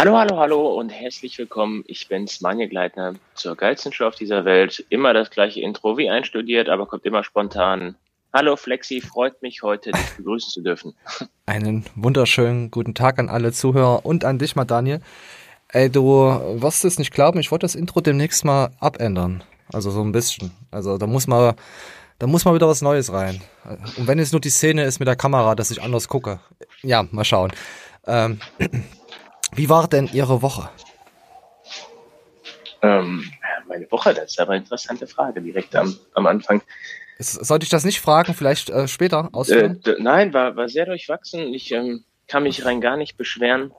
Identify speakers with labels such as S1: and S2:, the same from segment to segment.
S1: Hallo, hallo, hallo und herzlich willkommen. Ich bin's, Manje Gleitner, zur geilsten Show auf dieser Welt. Immer das gleiche Intro wie einstudiert, aber kommt immer spontan. Hallo Flexi, freut mich heute, dich begrüßen zu dürfen.
S2: Einen wunderschönen guten Tag an alle Zuhörer und an dich mal, Daniel. Ey, du wirst es nicht glauben, ich wollte das Intro demnächst mal abändern. Also so ein bisschen. Also da muss man, da muss mal wieder was Neues rein. Und wenn es nur die Szene ist mit der Kamera, dass ich anders gucke. Ja, mal schauen. Ähm, wie war denn Ihre Woche?
S1: Ähm, meine Woche, das ist aber eine interessante Frage direkt am, am Anfang.
S2: Sollte ich das nicht fragen, vielleicht äh, später ausführen?
S1: Äh, nein, war, war sehr durchwachsen. Ich ähm, kann mich rein gar nicht beschweren.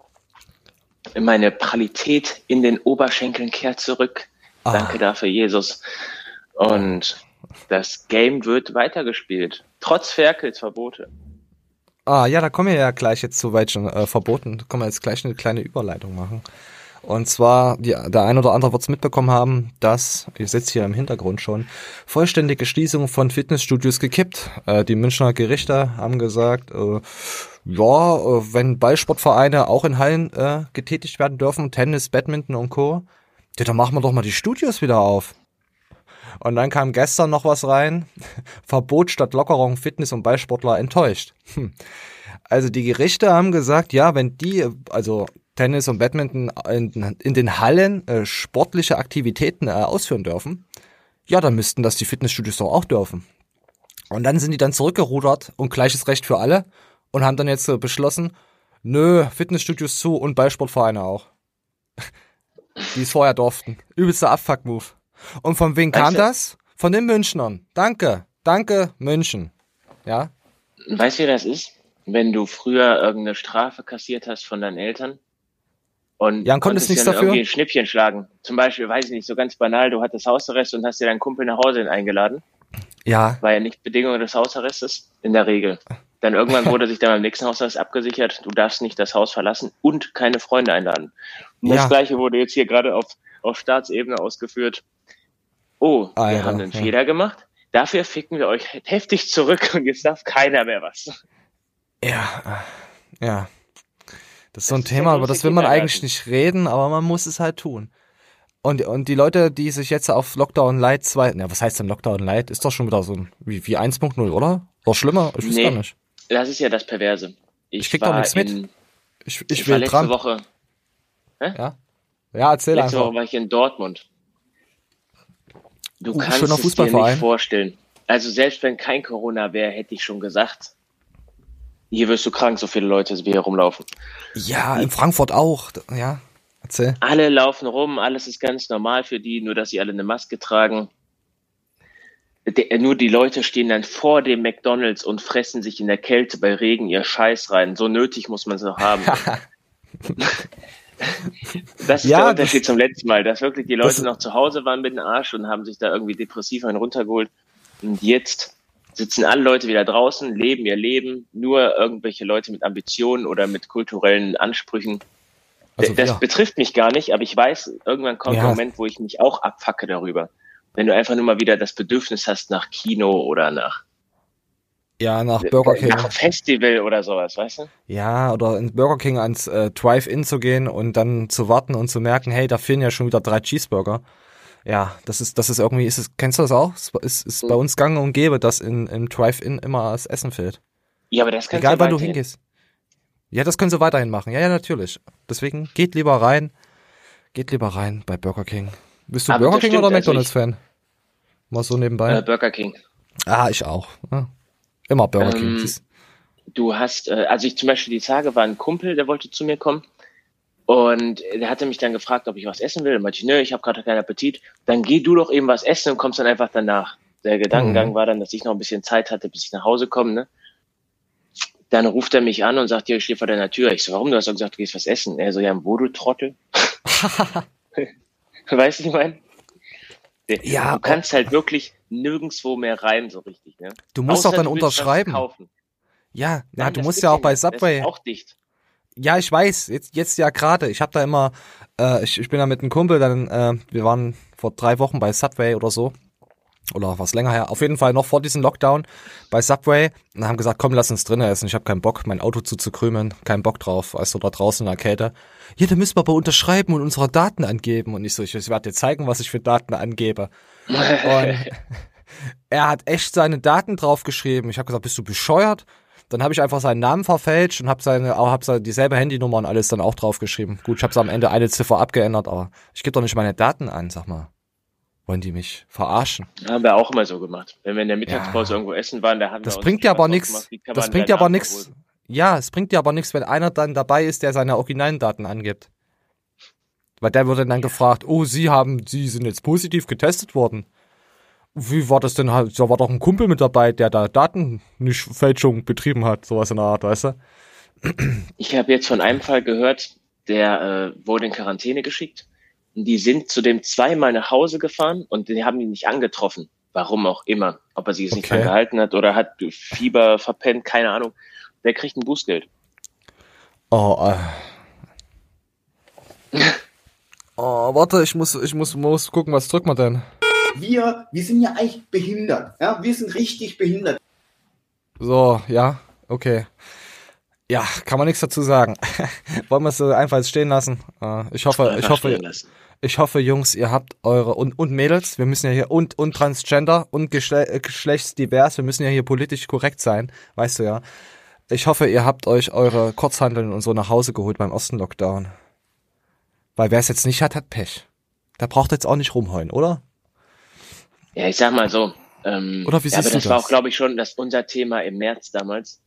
S1: Meine Pralität in den Oberschenkeln kehrt zurück. Ah. Danke dafür, Jesus. Und das Game wird weitergespielt. Trotz Ferkels Verbote.
S2: Ah, ja, da kommen wir ja gleich jetzt zu welchen äh, Verboten. Da können wir jetzt gleich eine kleine Überleitung machen. Und zwar, die, der ein oder andere wird es mitbekommen haben, dass, ihr sitzt hier im Hintergrund schon, vollständige Schließung von Fitnessstudios gekippt. Äh, die Münchner Gerichte haben gesagt, äh, ja, äh, wenn Ballsportvereine auch in Hallen äh, getätigt werden dürfen, Tennis, Badminton und Co., ja, dann machen wir doch mal die Studios wieder auf. Und dann kam gestern noch was rein. Verbot statt Lockerung Fitness- und Ballsportler enttäuscht. Hm. Also die Gerichte haben gesagt, ja, wenn die, also Tennis und Badminton in, in den Hallen äh, sportliche Aktivitäten äh, ausführen dürfen, ja, dann müssten das die Fitnessstudios doch auch dürfen. Und dann sind die dann zurückgerudert und gleiches Recht für alle und haben dann jetzt äh, beschlossen, nö, Fitnessstudios zu und Ballsportvereine auch. die es vorher durften. Übelster Abfuck-Move. Und von wem kam weißt du, das? Von den Münchnern. Danke. Danke, München. Ja?
S1: Weißt du, wie das ist? Wenn du früher irgendeine Strafe kassiert hast von deinen Eltern und
S2: ja, konntest nichts
S1: dann
S2: dafür.
S1: irgendwie ein Schnippchen schlagen. Zum Beispiel, weiß ich nicht, so ganz banal, du hattest Hausarrest und hast dir deinen Kumpel nach Hause eingeladen.
S2: Ja.
S1: War ja nicht Bedingung des Hausarrestes, in der Regel. Dann irgendwann wurde sich dann beim nächsten Hausarrest abgesichert, du darfst nicht das Haus verlassen und keine Freunde einladen. Und ja. das gleiche wurde jetzt hier gerade auf, auf Staatsebene ausgeführt. Oh, ah, wir haben einen ja. Fehler gemacht. Dafür ficken wir euch heftig zurück und jetzt darf keiner mehr was.
S2: Ja, ja. Das ist so ein Thema, über das will man eigentlich nicht reden, aber man muss es halt tun. Und, und die Leute, die sich jetzt auf Lockdown Light 2, ja, was heißt denn Lockdown Light? Ist doch schon wieder so ein, wie, wie 1.0, oder? Oder schlimmer? Ich weiß nee, gar nicht.
S1: Das ist ja das Perverse.
S2: Ich, ich krieg doch nichts mit.
S1: Ich, ich, ich will letzte dran. Woche.
S2: Hä? Ja? Ja, erzähl
S1: letzte
S2: einfach.
S1: Woche war ich in Dortmund. Du kannst es dir nicht vorstellen. Also selbst wenn kein Corona wäre, hätte ich schon gesagt, hier wirst du krank, so viele Leute wie hier rumlaufen.
S2: Ja, in Frankfurt auch. Ja, erzähl.
S1: Alle laufen rum, alles ist ganz normal für die, nur dass sie alle eine Maske tragen. Der, nur die Leute stehen dann vor dem McDonalds und fressen sich in der Kälte bei Regen ihr Scheiß rein. So nötig muss man es noch haben. das ist ja, der Unterschied zum letzten Mal, dass wirklich die Leute noch zu Hause waren mit dem Arsch und haben sich da irgendwie depressiv einen runtergeholt. Und jetzt sitzen alle Leute wieder draußen, leben ihr Leben, nur irgendwelche Leute mit Ambitionen oder mit kulturellen Ansprüchen. Also, das ja. betrifft mich gar nicht, aber ich weiß, irgendwann kommt ja. der Moment, wo ich mich auch abfacke darüber. Wenn du einfach nur mal wieder das Bedürfnis hast nach Kino oder nach
S2: ja, nach Burger King. Nach
S1: Festival oder sowas, weißt du?
S2: Ja, oder in Burger King ans äh, Drive-In zu gehen und dann zu warten und zu merken, hey, da fehlen ja schon wieder drei Cheeseburger ja, das ist, das ist irgendwie, ist es, kennst du das auch? Es ist, ist bei uns gang und gäbe, dass in, im Drive-In immer das Essen fehlt.
S1: Ja, aber das kannst
S2: Egal, wann du hingehst. Ja, das können sie weiterhin machen. Ja, ja, natürlich. Deswegen geht lieber rein. Geht lieber rein bei Burger King. Bist du aber Burger King oder also McDonalds-Fan? Mal so nebenbei.
S1: Äh, Burger King.
S2: Ah, ich auch. Ja. Immer Burger ähm, King.
S1: Du hast, äh, also ich zum Beispiel die Tage war ein Kumpel, der wollte zu mir kommen und der hatte mich dann gefragt, ob ich was essen will. Und meinte ich, nö, ich habe gerade keinen Appetit. Dann geh du doch eben was essen und kommst dann einfach danach. Der Gedankengang mhm. war dann, dass ich noch ein bisschen Zeit hatte, bis ich nach Hause komme. Ne? Dann ruft er mich an und sagt, ja, ich stehe vor deiner Tür. Ich so, warum? Du hast doch gesagt, du gehst was essen. Er so, ja, wo du Trottel? weißt du, ich meine? Ja, du kannst halt wirklich nirgendwo mehr rein, so richtig. Ne?
S2: Du musst Außer, doch dann unterschreiben. Ja, ja, du musst ja auch bei Subway.
S1: Auch dicht.
S2: Ja, ich weiß, jetzt, jetzt ja gerade. Ich habe da immer, äh, ich, ich bin da mit einem Kumpel, dann, äh, wir waren vor drei Wochen bei Subway oder so. Oder was länger her, auf jeden Fall noch vor diesem Lockdown bei Subway und haben gesagt, komm, lass uns drinnen essen. Ich habe keinen Bock, mein Auto zuzukrümeln, keinen Bock drauf, du, da draußen in der Kälte. Ja, da müssen wir aber unterschreiben und unsere Daten angeben. Und ich so, ich, ich werde dir zeigen, was ich für Daten angebe. und er hat echt seine Daten draufgeschrieben. Ich habe gesagt, bist du bescheuert? Dann habe ich einfach seinen Namen verfälscht und habe seine, auch hab seine, dieselbe Handynummer und alles dann auch draufgeschrieben. Gut, ich habe am Ende eine Ziffer abgeändert, aber ich gebe doch nicht meine Daten an, sag mal. Wollen die mich verarschen?
S1: Haben wir auch immer so gemacht. Wenn wir in der Mittagspause ja. irgendwo essen waren, da haben
S2: das wir bringt ja aber nichts. Das bringt ja aber nichts. Ja, es bringt ja aber nichts, wenn einer dann dabei ist, der seine originalen Daten angibt. Weil der wurde dann gefragt, oh, Sie haben, Sie sind jetzt positiv getestet worden. Wie war das denn halt? Da war doch ein Kumpel mit dabei, der da Datenfälschung betrieben hat, sowas in der Art, weißt du?
S1: Ich habe jetzt von einem Fall gehört, der äh, wurde in Quarantäne geschickt die sind zu dem zweimal nach Hause gefahren und die haben ihn nicht angetroffen. Warum auch immer. Ob er sich jetzt okay. nicht verhalten hat oder hat Fieber verpennt, keine Ahnung. Der kriegt ein Bußgeld.
S2: Oh, äh. oh, warte, ich muss, ich muss, muss gucken, was drückt man denn?
S3: Wir, wir sind ja eigentlich behindert. Ja, wir sind richtig behindert.
S2: So, ja, okay. Ja, kann man nichts dazu sagen. Wollen wir es so einfach stehen lassen? Äh, ich hoffe, ich hoffe, ich hoffe, Jungs, ihr habt eure und, und Mädels, wir müssen ja hier und und Transgender und Geschle äh, geschlechtsdivers, wir müssen ja hier politisch korrekt sein, weißt du ja. Ich hoffe, ihr habt euch eure Kurzhandeln und so nach Hause geholt beim ersten Lockdown. Weil wer es jetzt nicht hat, hat Pech. Da braucht jetzt auch nicht rumheulen, oder?
S1: Ja, ich sag mal so. Ähm, oder wie siehst ja, aber das, das war auch, glaube ich, schon das unser Thema im März damals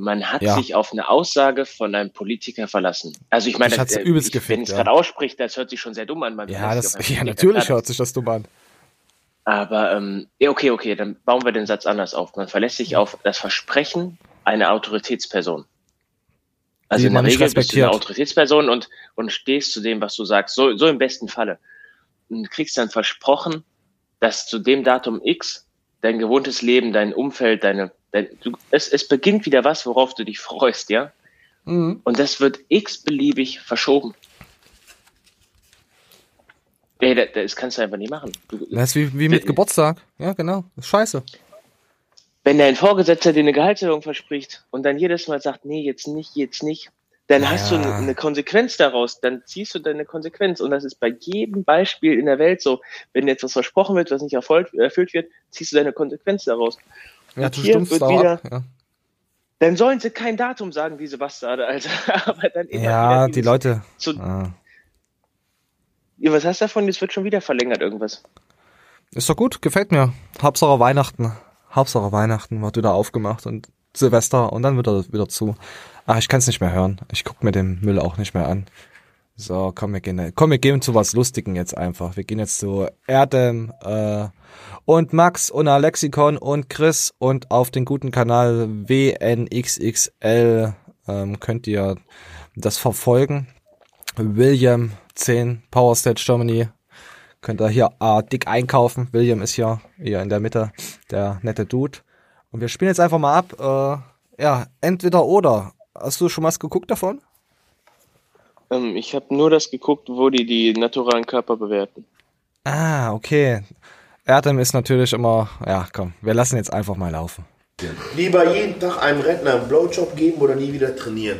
S1: man hat ja. sich auf eine Aussage von einem Politiker verlassen. Also ich meine,
S2: das, äh, übelst
S1: ich, wenn ich es ja. gerade ausspricht, das hört sich schon sehr dumm an. Man
S2: ja, das, ja natürlich hört sich das dumm an.
S1: Aber ähm, okay, okay, dann bauen wir den Satz anders auf. Man verlässt sich auf das Versprechen einer Autoritätsperson. Also Die in der Regel bist du eine Autoritätsperson und, und stehst zu dem, was du sagst. So, so im besten Falle. Und kriegst dann versprochen, dass zu dem Datum X dein gewohntes Leben, dein Umfeld, deine Du, es, es beginnt wieder was, worauf du dich freust, ja? Mhm. Und das wird x-beliebig verschoben. Ey, das, das kannst du einfach nicht machen. Du,
S2: das ist wie, wie mit Geburtstag. Ja, genau. Das ist scheiße.
S1: Wenn dein Vorgesetzter dir eine Gehaltserhöhung verspricht und dann jedes Mal sagt, nee, jetzt nicht, jetzt nicht, dann ja. hast du eine Konsequenz daraus, dann ziehst du deine Konsequenz. Und das ist bei jedem Beispiel in der Welt so. Wenn jetzt was versprochen wird, was nicht erfüllt, erfüllt wird, ziehst du deine Konsequenz daraus.
S2: Ja, du stumpfst wird wieder, ja.
S1: Dann sollen sie kein Datum sagen, diese Bastarde, Alter. Aber dann
S2: immer Ja, die Leute. Zu, ah.
S1: ja, was hast du davon? Es wird schon wieder verlängert, irgendwas.
S2: Ist doch gut, gefällt mir. Hauptsache Weihnachten. Hauptsache Weihnachten wird wieder aufgemacht und Silvester und dann wieder wieder zu. Ach, ich kann es nicht mehr hören. Ich guck mir den Müll auch nicht mehr an. So, komm, wir gehen, komm, wir gehen zu was Lustigen jetzt einfach. Wir gehen jetzt zu Erdem, äh, und Max und Alexikon und Chris und auf den guten Kanal WNXXL ähm, könnt ihr das verfolgen. William 10 Power Stage Germany könnt ihr hier äh, dick einkaufen. William ist hier, hier in der Mitte, der nette Dude. Und wir spielen jetzt einfach mal ab. Äh, ja, entweder oder. Hast du schon was geguckt davon?
S1: Ähm, ich habe nur das geguckt, wo die die naturalen Körper bewerten.
S2: Ah, okay. Erdem ist natürlich immer, ja komm, wir lassen jetzt einfach mal laufen.
S3: Lieber jeden Tag einem Rentner einen Blowjob geben oder nie wieder trainieren.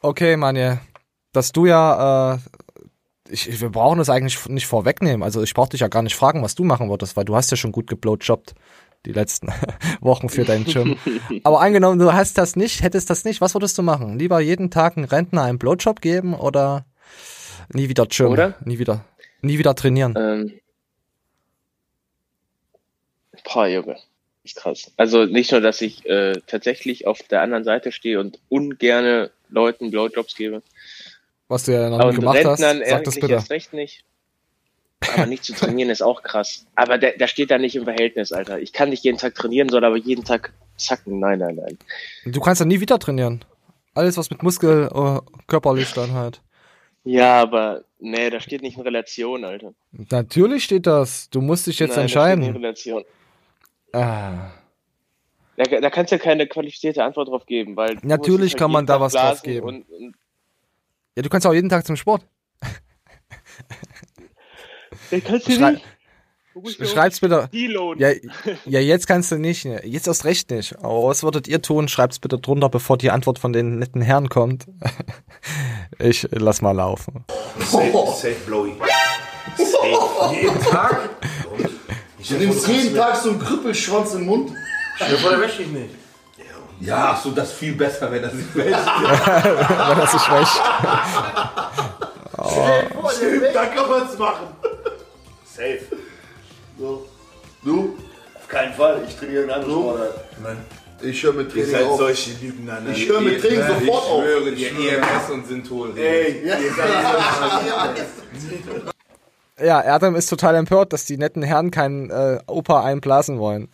S2: Okay, Manje, dass du ja, äh, ich, wir brauchen das eigentlich nicht vorwegnehmen. Also ich brauche dich ja gar nicht fragen, was du machen würdest, weil du hast ja schon gut geblowjobbt die letzten Wochen für deinen Gym. Aber angenommen, du hast das nicht, hättest das nicht, was würdest du machen? Lieber jeden Tag einen Rentner einen Blowjob geben oder nie wieder Gym? Oder? Nie wieder, nie wieder trainieren? Ähm,
S1: Boah, Junge. Ist krass. Also nicht nur, dass ich äh, tatsächlich auf der anderen Seite stehe und ungerne Leuten Blowjobs gebe.
S2: Was du ja noch nie gemacht Rentnern hast, sag das bitte.
S1: Erst recht nicht. Aber nicht zu trainieren ist auch krass. Aber der, der steht da nicht im Verhältnis, Alter. Ich kann nicht jeden Tag trainieren, soll aber jeden Tag zacken. Nein, nein, nein.
S2: Du kannst dann nie wieder trainieren. Alles, was mit Muskel, uh, körperlich dann halt.
S1: Ja, aber nee, da steht nicht in Relation, Alter.
S2: Natürlich steht das. Du musst dich jetzt Nein, entscheiden. Da steht in Relation.
S1: Ah. Da, da kannst du ja keine qualifizierte Antwort drauf geben, weil.
S2: Natürlich halt kann man da was drauf geben. Und, und ja, du kannst auch jeden Tag zum Sport.
S1: Ja, kannst du nicht.
S2: Schreibt's bitte. Ja, ja, jetzt kannst du nicht. Jetzt erst recht nicht. Aber was würdet ihr tun? Schreibt's bitte drunter, bevor die Antwort von den netten Herren kommt. Ich lass mal laufen.
S4: Safe, safe Blowy. Safe. Jeden Tag?
S3: Du nimmst jeden Tag so einen Krüppelschwanz im Mund.
S4: Ja, vorher wäsche ich nicht. Ja, so das ist viel besser, wenn er sich wäscht.
S2: Wenn das sich wäscht.
S4: Stimmt, da kann man es machen. Safe.
S3: So. Du?
S4: Auf keinen Fall. Ich trainiere eine andere Sportart.
S5: Nein.
S3: Ich höre mit
S5: Ihr
S3: Training
S5: seid
S3: auf.
S5: solche Lügen an.
S3: Ich höre mit Training
S5: Ich
S3: sofort auf.
S5: schwöre dir, EMS und Synthol.
S4: Ey,
S3: Ja.
S4: ihr seid
S2: Ja, Erdem ist total empört, dass die netten Herren keinen äh, Opa einblasen wollen.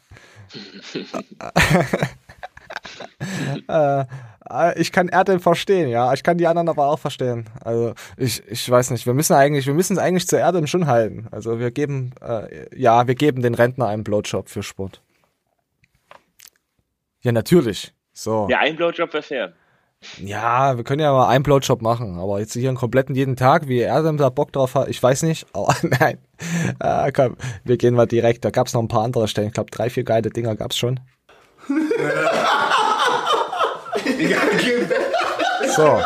S2: äh, ich kann Erdem verstehen, ja. Ich kann die anderen aber auch verstehen. Also ich, ich weiß nicht. Wir müssen eigentlich, wir müssen es eigentlich zu Erdem schon halten. Also wir geben, äh, ja, wir geben den Rentner einen Blowjob für Sport. Ja, natürlich. So.
S1: Ja, ein Blowjob wäre fair.
S2: Ja, wir können ja mal einen Blowjob machen, aber jetzt hier einen kompletten jeden Tag, wie er denn da Bock drauf hat, ich weiß nicht, aber nein. Ah, komm, wir gehen mal direkt. Da gab's noch ein paar andere Stellen. Ich glaube, drei, vier geile Dinger gab's schon. so.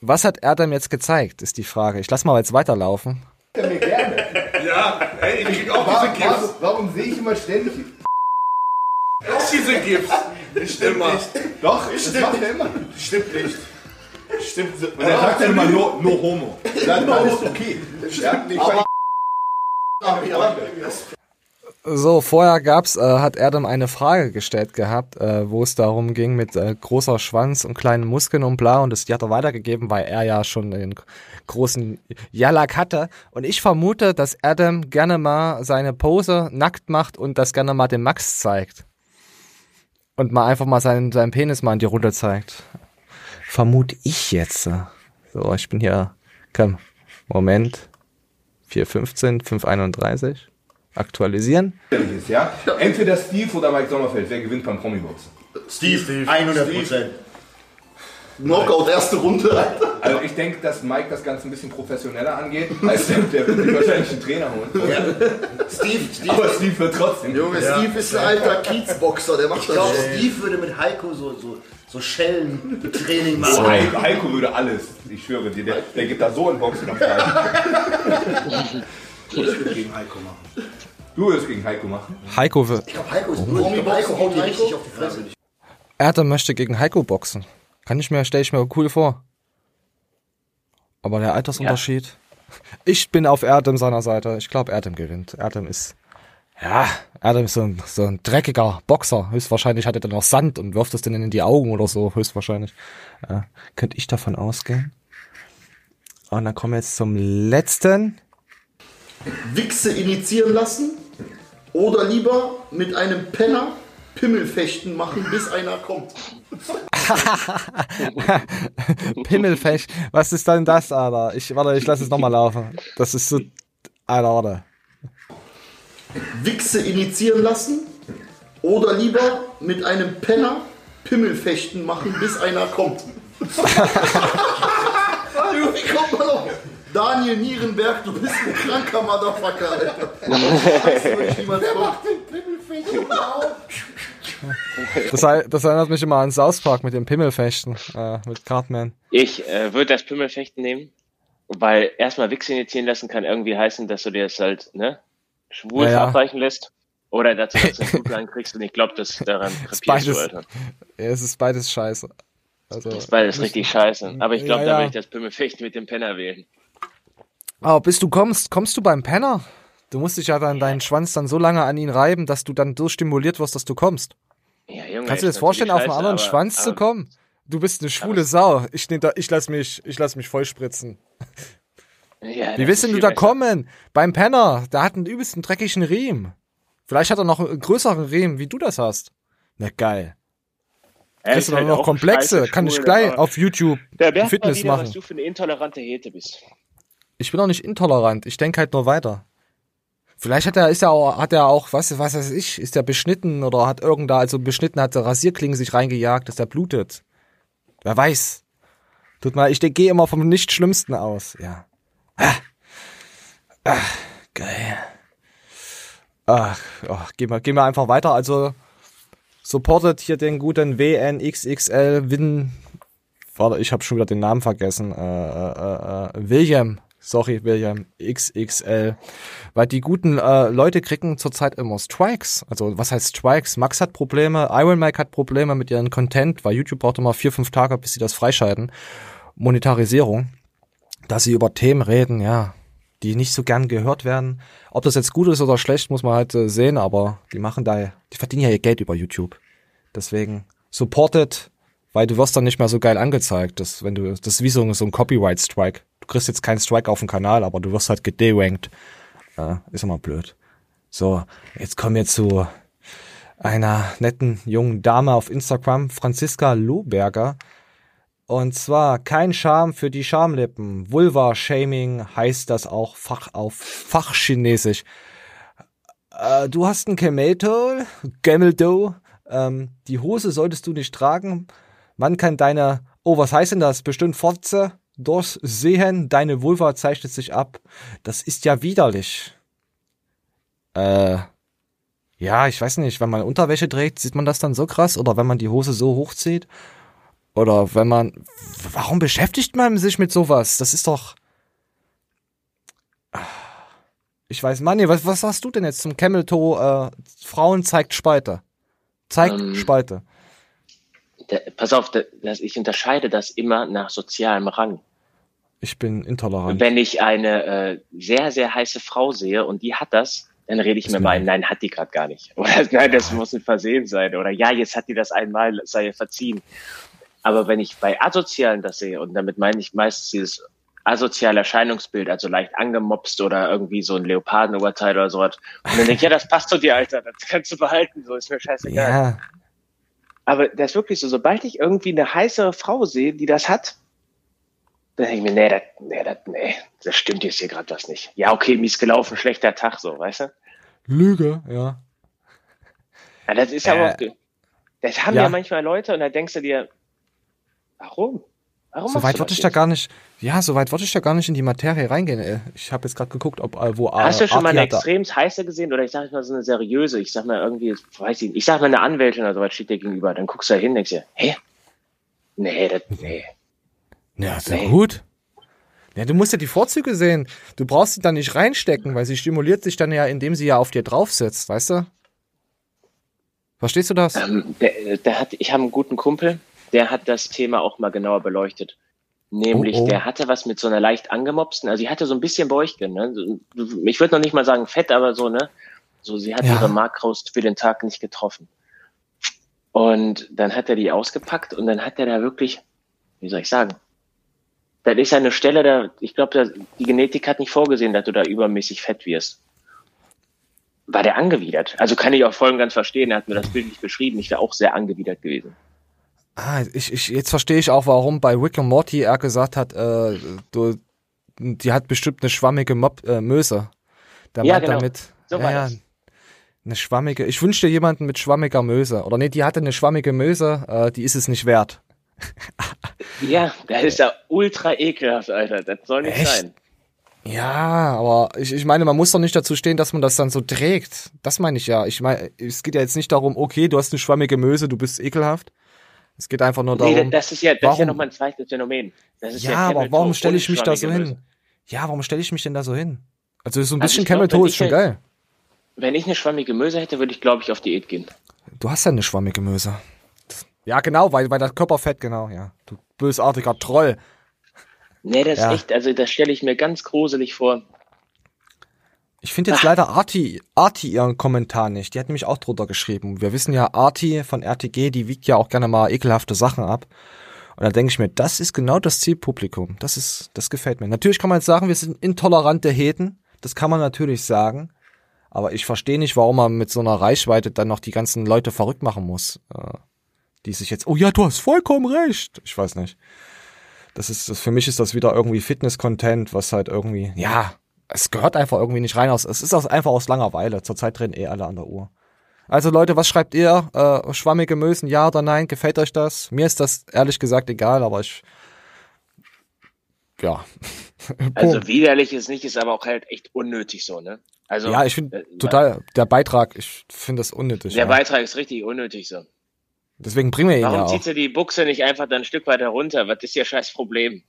S2: Was hat Erdem jetzt gezeigt, ist die Frage. Ich lass mal jetzt weiterlaufen.
S5: Ja, ey, ich krieg auch diese Gips.
S3: Warum, warum sehe ich immer ständig?
S5: Diese Gips. Stimmt
S4: immer.
S5: nicht.
S3: Doch, das macht er immer.
S5: Stimmt nicht. Stimmt.
S4: Und er sagt dann immer nur, nur Homo.
S3: Dann alles okay. Ja, aber, aber,
S2: So, vorher gab's, äh, hat Erdem eine Frage gestellt gehabt, äh, wo es darum ging mit äh, großer Schwanz und kleinen Muskeln und bla und das die hat er weitergegeben, weil er ja schon den großen Jalak hatte und ich vermute, dass Adam gerne mal seine Pose nackt macht und das gerne mal dem Max zeigt und mal einfach mal seinen, seinen Penis mal in die Runde zeigt. Vermute ich jetzt. So, ich bin hier, komm, Moment, 4.15, 5.31 aktualisieren.
S4: ja? Entweder Steve oder Mike Sommerfeld. Wer gewinnt beim Promi-Box?
S6: Steve, 100 Prozent.
S3: Knockout, erste Runde, Alter.
S4: Also ich denke, dass Mike das Ganze ein bisschen professioneller angeht. Als der, der wird sich wahrscheinlich einen Trainer holen.
S6: Steve, Steve.
S4: Aber Steve wird trotzdem.
S3: Junge, Steve ist ein alter Kiezboxer, der macht
S6: Ich glaube,
S3: das.
S6: Steve würde mit Heiko so, so, so Schellentraining machen.
S4: Heiko, Heiko würde alles. Ich schwöre dir, der, der gibt da so einen Boxkampf rein.
S5: Ich würde gegen Heiko machen.
S4: Du würdest gegen Heiko machen.
S2: Heiko will,
S6: Ich glaube, Heiko ist nur. Ich glaube, Heiko haut dir richtig auf die Fresse.
S2: Erdem möchte gegen Heiko boxen. Kann ich mir, stelle ich mir cool vor. Aber der Altersunterschied. Ich bin auf Erdem seiner Seite. Ich glaube, Erdem gewinnt. Erdem ist, ja, Erdem ist so ein, so ein dreckiger Boxer. Höchstwahrscheinlich hat er dann noch Sand und wirft es denen in die Augen oder so. Höchstwahrscheinlich. Ja, könnte ich davon ausgehen. Und dann kommen wir jetzt zum letzten.
S3: Wichse initiieren lassen oder lieber mit einem Penner Pimmelfechten machen, bis einer kommt.
S2: Pimmelfech. Was ist denn das, Alter? Ich, warte, ich lasse es nochmal laufen. Das ist so, Alter, warte.
S3: Wichse initiieren lassen oder lieber mit einem Penner Pimmelfechten machen, bis einer kommt. Wie kommt man auf? Daniel Nierenberg, du bist ein kranker Motherfucker, Alter. Scheiße, würde ich niemals kommen.
S2: Das, das erinnert mich immer an South Park mit dem Pimmelfechten, äh, mit Cartman.
S1: Ich äh, würde das Pimmelfechten nehmen, weil erstmal Wichse initiieren lassen kann irgendwie heißen, dass du dir das halt, ne, schwul
S2: Ja, ja.
S1: verabreichen lässt. Oder dazu, dass du einen Blut kriegst und ich glaube, dass daran krepierst du,
S2: beides.
S1: Alter.
S2: Ja, es ist beides scheiße. Also,
S1: Das ist beides richtig scheiße. Aber ich glaube,
S2: Ja,
S1: da
S2: ja.
S1: würde ich das Pimmelfechten mit dem Penner wählen.
S2: Aber bis du kommst, kommst du beim Penner? Du musst dich ja dann deinen Schwanz dann so lange an ihn reiben, dass du dann so stimuliert wirst, dass du kommst.
S1: Ja, Junge,
S2: Kannst du dir das vorstellen, auf einen anderen
S1: scheiße,
S2: Schwanz
S1: aber-
S2: zu kommen? Du bist eine schwule Sau. Ich, nehm da, ich lass mich, ich lass mich vollspritzen.
S1: Ja,
S2: Wie willst denn du da kommen? Beim Penner, der hat einen übelsten dreckigen Riemen. Vielleicht hat er noch einen größeren Riemen, wie du das hast. Na geil.
S1: Er ist halt
S2: noch Komplexe? Kann ich gleich
S1: aber
S2: auf YouTube
S1: man
S2: Fitness
S1: wieder, was
S2: machen.
S1: du für eine intolerante Hete bist.
S2: Ich bin auch nicht intolerant. Ich denke halt nur weiter. Vielleicht hat er, ist er auch, hat er auch, was, was weiß ich, ist er beschnitten oder hat irgendda, also beschnitten, hat der Rasierklingen sich reingejagt, dass er blutet. Wer weiß. Tut mal, ich gehe immer vom nicht Schlimmsten aus, ja. Ah. Ah, geil. Ach, ach gehen, wir, gehen wir einfach weiter. Also supportet hier den guten WNXXL Win. Warte, ich habe schon wieder den Namen vergessen. Äh, äh, äh, William. Sorry, William XXL. Weil die guten äh, Leute kriegen zurzeit immer Strikes. Also was heißt Strikes? Max hat Probleme, Iron Mike hat Probleme mit ihren Content, weil YouTube braucht immer vier, fünf Tage, bis sie das freischalten. Monetarisierung. Dass sie über Themen reden, ja, die nicht so gern gehört werden. Ob das jetzt gut ist oder schlecht, muss man halt äh, sehen, aber die machen da, die verdienen ja ihr Geld über YouTube. Deswegen supported, weil du wirst dann nicht mehr so geil angezeigt. Das, wenn du, das ist wie so, so ein Copyright-Strike. Du kriegst jetzt keinen Strike auf dem Kanal, aber du wirst halt gederankt. Äh, ist immer blöd. So, jetzt kommen wir zu einer netten jungen Dame auf Instagram, Franziska Lohberger. Und zwar kein Scham für die Schamlippen. Vulva-Shaming heißt das auch Fach auf Fachchinesisch. Äh, du hast ein Camelto, Gameldo. Ähm, die Hose solltest du nicht tragen. Man kann deine, oh, was heißt denn das? Bestimmt Fotze durchsehen. Deine Vulva zeichnet sich ab. Das ist ja widerlich. Äh, ja, ich weiß nicht, wenn man Unterwäsche trägt, sieht man das dann so krass? Oder wenn man die Hose so hochzieht? Oder wenn man, warum beschäftigt man sich mit sowas? Das ist doch, ich weiß, Manni, was, was sagst du denn jetzt zum Camel Toe? Äh, Frauen zeigt Spalte. Zeigt
S1: Ähm,
S2: Spalte.
S1: Der, pass auf, der, das, ich unterscheide das immer nach sozialem Rang.
S2: Ich bin intolerant.
S1: Wenn ich eine äh, sehr, sehr heiße Frau sehe und die hat das, dann rede ich mir
S2: mir
S1: mal ein, nein, hat die gerade gar nicht. Oder nein, das muss ein Versehen sein. Oder ja, jetzt hat die das einmal, sei ihr verziehen. Aber wenn ich bei Asozialen das sehe, und damit meine ich meistens dieses asoziale Erscheinungsbild, also leicht angemopst oder irgendwie so ein Leopardenoberteil oder sowas. Und dann denke ich, ja, das passt zu dir, Alter, das kannst du behalten, so ist mir scheißegal.
S2: Ja,
S1: Aber das ist wirklich so, sobald ich irgendwie eine heißere Frau sehe, die das hat, dann denke ich mir, nee, das, nee, das, nee, das stimmt jetzt hier gerade was nicht. Ja, okay, mies gelaufen, schlechter Tag, so, weißt du?
S2: Lüge, ja.
S1: Ja, das ist aber,
S2: Äh,
S1: auch, das haben
S2: ja.
S1: ja. manchmal Leute und da denkst du dir, warum? Warum
S2: So weit wollte ich da gar nicht, ja, so weit wollte ich da gar nicht in die Materie reingehen. ey. Ich habe jetzt gerade geguckt, ob äh, wo
S1: Hast
S2: äh,
S1: du schon mal eine extrem heiße gesehen oder ich sag mal so eine seriöse, ich sag mal irgendwie, weiß ich nicht, ich sag mal eine Anwältin oder sowas steht dir gegenüber, dann guckst du da hin, denkst dir, hä? Nee, das, nee.
S2: Ja, ja
S1: Nee.
S2: gut. Ja, du musst ja die Vorzüge sehen. Du brauchst sie dann nicht reinstecken, weil sie stimuliert sich dann ja, indem sie ja auf dir drauf sitzt, weißt du? Verstehst du das?
S1: Ähm, der, der hat, ich habe einen guten Kumpel, der hat das Thema auch mal genauer beleuchtet. Nämlich,
S2: Oh, oh.
S1: der hatte was mit so einer leicht angemopsten, also sie hatte so ein bisschen Bäuchchen, ne? Ich würde noch nicht mal sagen fett, aber so, ne? So, sie hat
S2: Ja.
S1: ihre Makros für den Tag nicht getroffen. Und dann hat er die ausgepackt und dann hat er da wirklich, wie soll ich sagen, das ist eine Stelle, da, ich glaube, die Genetik hat nicht vorgesehen, dass du da übermäßig fett wirst. War der angewidert? Also kann ich auch voll und ganz verstehen, er hat mir das Bild nicht beschrieben, ich wäre auch sehr angewidert gewesen.
S2: Ah, ich, ich, jetzt verstehe ich auch, warum bei Rick und Morty er gesagt hat, äh, du, die hat bestimmt eine schwammige Mob, äh, Möse. Der
S1: Ja,
S2: meint
S1: genau.
S2: damit,
S1: So
S2: ja, eine schwammige, ich wünschte jemanden mit schwammiger Möse. Oder nee, die hatte eine schwammige Möse, äh, die ist es nicht wert.
S1: Ja, das ist ja ultra ekelhaft, Alter. Das soll nicht
S2: Echt?
S1: sein.
S2: Ja, aber ich, ich meine, man muss doch nicht dazu stehen, dass man das dann so trägt. Das meine ich ja. Ich meine, es geht ja jetzt nicht darum, okay, du hast eine schwammige Möse, du bist ekelhaft. Es geht einfach nur darum.
S1: Nee, das ist ja, das ist ja nochmal ein zweites Phänomen. Das ist
S2: ja,
S1: ja,
S2: aber warum stelle ich mich da so hin? Ja, warum stelle ich mich denn da so hin? Also so ein
S1: Also
S2: bisschen Camel Toe ist schon
S1: ne-
S2: geil.
S1: Wenn ich eine schwammige Möse hätte, würde ich, glaube ich, auf Diät gehen.
S2: Du hast ja eine schwammige Möse. Ja, genau, weil, weil das Körperfett, genau, ja. Du bösartiger Troll.
S1: Nee, das
S2: Ja.
S1: ist echt, also das stelle ich mir ganz gruselig vor.
S2: Ich finde jetzt leider Arti, Arti ihren Kommentar nicht. Die hat nämlich auch drunter geschrieben. Wir wissen ja, Arti von RTG, die wiegt ja auch gerne mal ekelhafte Sachen ab. Und da denke ich mir, das ist genau das Zielpublikum. Das ist, das gefällt mir. Natürlich kann man jetzt sagen, wir sind intolerante Heten. Das kann man natürlich sagen. Aber ich verstehe nicht, warum man mit so einer Reichweite dann noch die ganzen Leute verrückt machen muss. Äh, die sich jetzt, oh ja, du hast vollkommen recht. Ich weiß nicht. Das ist, das, für mich ist das wieder irgendwie Fitness-Content, was halt irgendwie, ja, es gehört einfach irgendwie nicht rein aus. Es ist aus, einfach aus Langeweile. Zurzeit drehen eh alle an der Uhr. Also Leute, was schreibt ihr? Äh, schwammige Mösen, ja oder nein? Gefällt euch das? Mir ist das ehrlich gesagt egal, aber ich, ja.
S1: Also widerlich ist nicht, ist aber auch halt echt unnötig so, ne? Also,
S2: ja, ich finde
S1: äh,
S2: total, der Beitrag, ich finde das unnötig.
S1: Der
S2: ja.
S1: Beitrag ist richtig unnötig so.
S2: Deswegen bringen wir ihn ja
S1: Warum
S2: auch.
S1: zieht sie die Buchse nicht einfach dann ein Stück weiter runter? Was ist ihr scheiß Problem?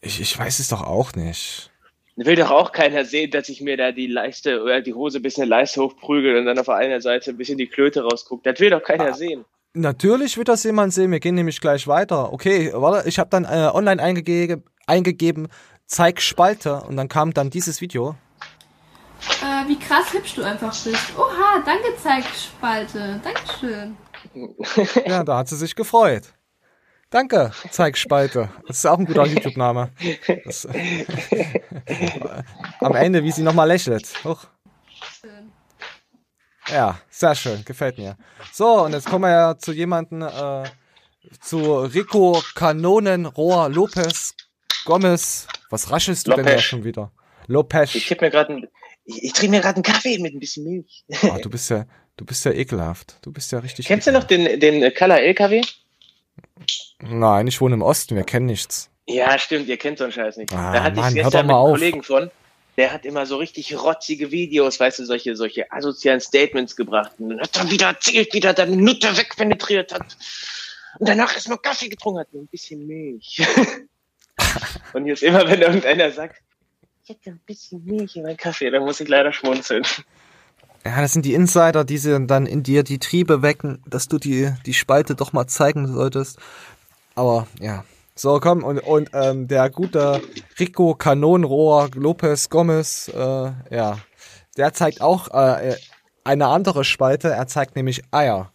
S2: Ich, ich weiß es doch auch nicht.
S1: Will doch auch keiner sehen, dass ich mir da die Leiste oder die Hose ein bisschen Leiste hochprügel und dann auf einer Seite ein bisschen die Klöte rausguckt. Das will doch keiner
S2: Ah.
S1: sehen.
S2: Natürlich wird das jemand sehen. Wir gehen nämlich gleich weiter. Okay, warte, ich habe dann äh, online eingege eingegeben, zeig Spalte und dann kam dann dieses Video.
S7: Äh, wie krass hübsch du einfach bist. Oha, danke, Zeigspalte. Dankeschön.
S2: Ja, da hat sie sich gefreut. Danke, zeig Spalte. Das ist auch ein guter YouTube-Name. Am Ende, wie sie nochmal lächelt. Huch. Ja, sehr schön, gefällt mir. So, und jetzt kommen wir ja zu jemanden, äh, zu Rico Kanonenrohr Lopez Gomez. Was raschelst du denn da
S1: Lopez.
S2: schon wieder?
S1: Ich
S2: Lopez.
S1: kipp mir gerade ein, ich, ich trinke mir gerade einen Kaffee mit ein bisschen Milch.
S2: Ah, du bist ja, du bist ja ekelhaft. Du bist ja richtig.
S1: Kennst du noch den, den Color LKW?
S2: Nein, ich wohne im Osten, wir kennen nichts.
S1: Ja, stimmt, ihr kennt so einen Scheiß nicht.
S2: Ah,
S1: da hatte
S2: Mann,
S1: ich gestern mit einem. Kollegen von, der hat immer so richtig rotzige Videos, weißt du, solche, solche asozialen Statements gebracht. Und dann hat er wieder erzählt, wie der deine Nutte wegpenetriert hat. Und danach ist nur Kaffee getrunken hat, und ein bisschen Milch. und jetzt immer, wenn irgendeiner sagt, ich hätte ein bisschen Milch in meinen Kaffee, dann muss ich leider schmunzeln.
S2: Ja, das sind die Insider, die sie dann in dir die Triebe wecken, dass du die, die Spalte doch mal zeigen solltest. Aber ja. So, komm, und, und ähm, der gute Rico Kanonenrohr Lopez Gomez, äh, ja, der zeigt auch äh, eine andere Spalte, er zeigt nämlich Eier.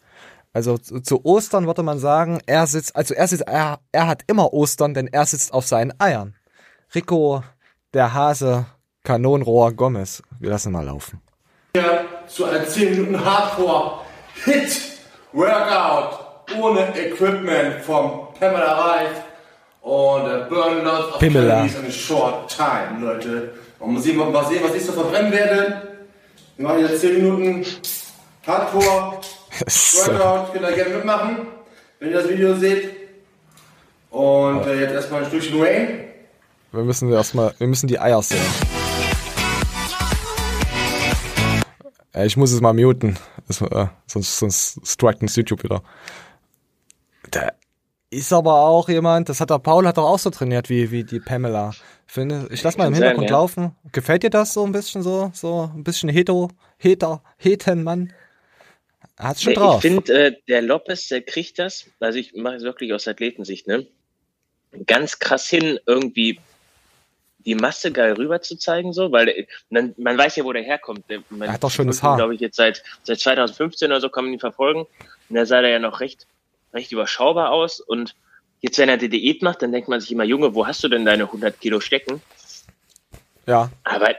S2: Also zu, zu Ostern würde man sagen, er sitzt, also er sitzt, er, er hat immer Ostern, denn er sitzt auf seinen Eiern. Rico, der Hase, Kanonenrohr Gomez. Wir lassen mal laufen.
S6: zu einem 10 Minuten Hardcore Hit Workout ohne Equipment vom Pamela Reif und der Burn Lots of
S2: Pamela.
S6: Calories in a short time, Leute. Und mal sehen, mal sehen, was ich so verbrennen werde. Wir machen jetzt 10 Minuten Hardcore Workout, könnt ihr gerne mitmachen, wenn ihr das Video seht. Und äh, jetzt erstmal ein Stückchen Wayne.
S2: Wir müssen erstmal, wir müssen die Eier sehen. Äh, Ich muss es mal muten, äh, sonst, sonst strikt uns YouTube wieder. Da ist aber auch jemand, das hat der Paul hat doch auch so trainiert wie, wie die Pamela. Finde, ich lass mal im
S1: Kann sein,
S2: Hintergrund
S1: ja.
S2: laufen. Gefällt dir das so ein bisschen so, so ein bisschen Heto, Heter, Hetenmann? Er hat's schon
S1: Ich
S2: drauf.
S1: finde, äh, der Lopez, der kriegt das, also ich mache es wirklich aus Athletensicht, ne? Ganz krass hin, irgendwie die Masse geil rüber zu zeigen, so, weil äh, man, man weiß ja, wo der herkommt. Der- Man
S2: Er hat doch schönes Haar.
S1: glaube ich, jetzt seit, seit 2015 oder so kann man ihn verfolgen. Und da sah der ja noch recht, recht überschaubar aus. Und jetzt, wenn er die Diät macht, dann denkt man sich immer, Junge, wo hast du denn deine 100 Kilo stecken?
S2: ja,
S1: Aber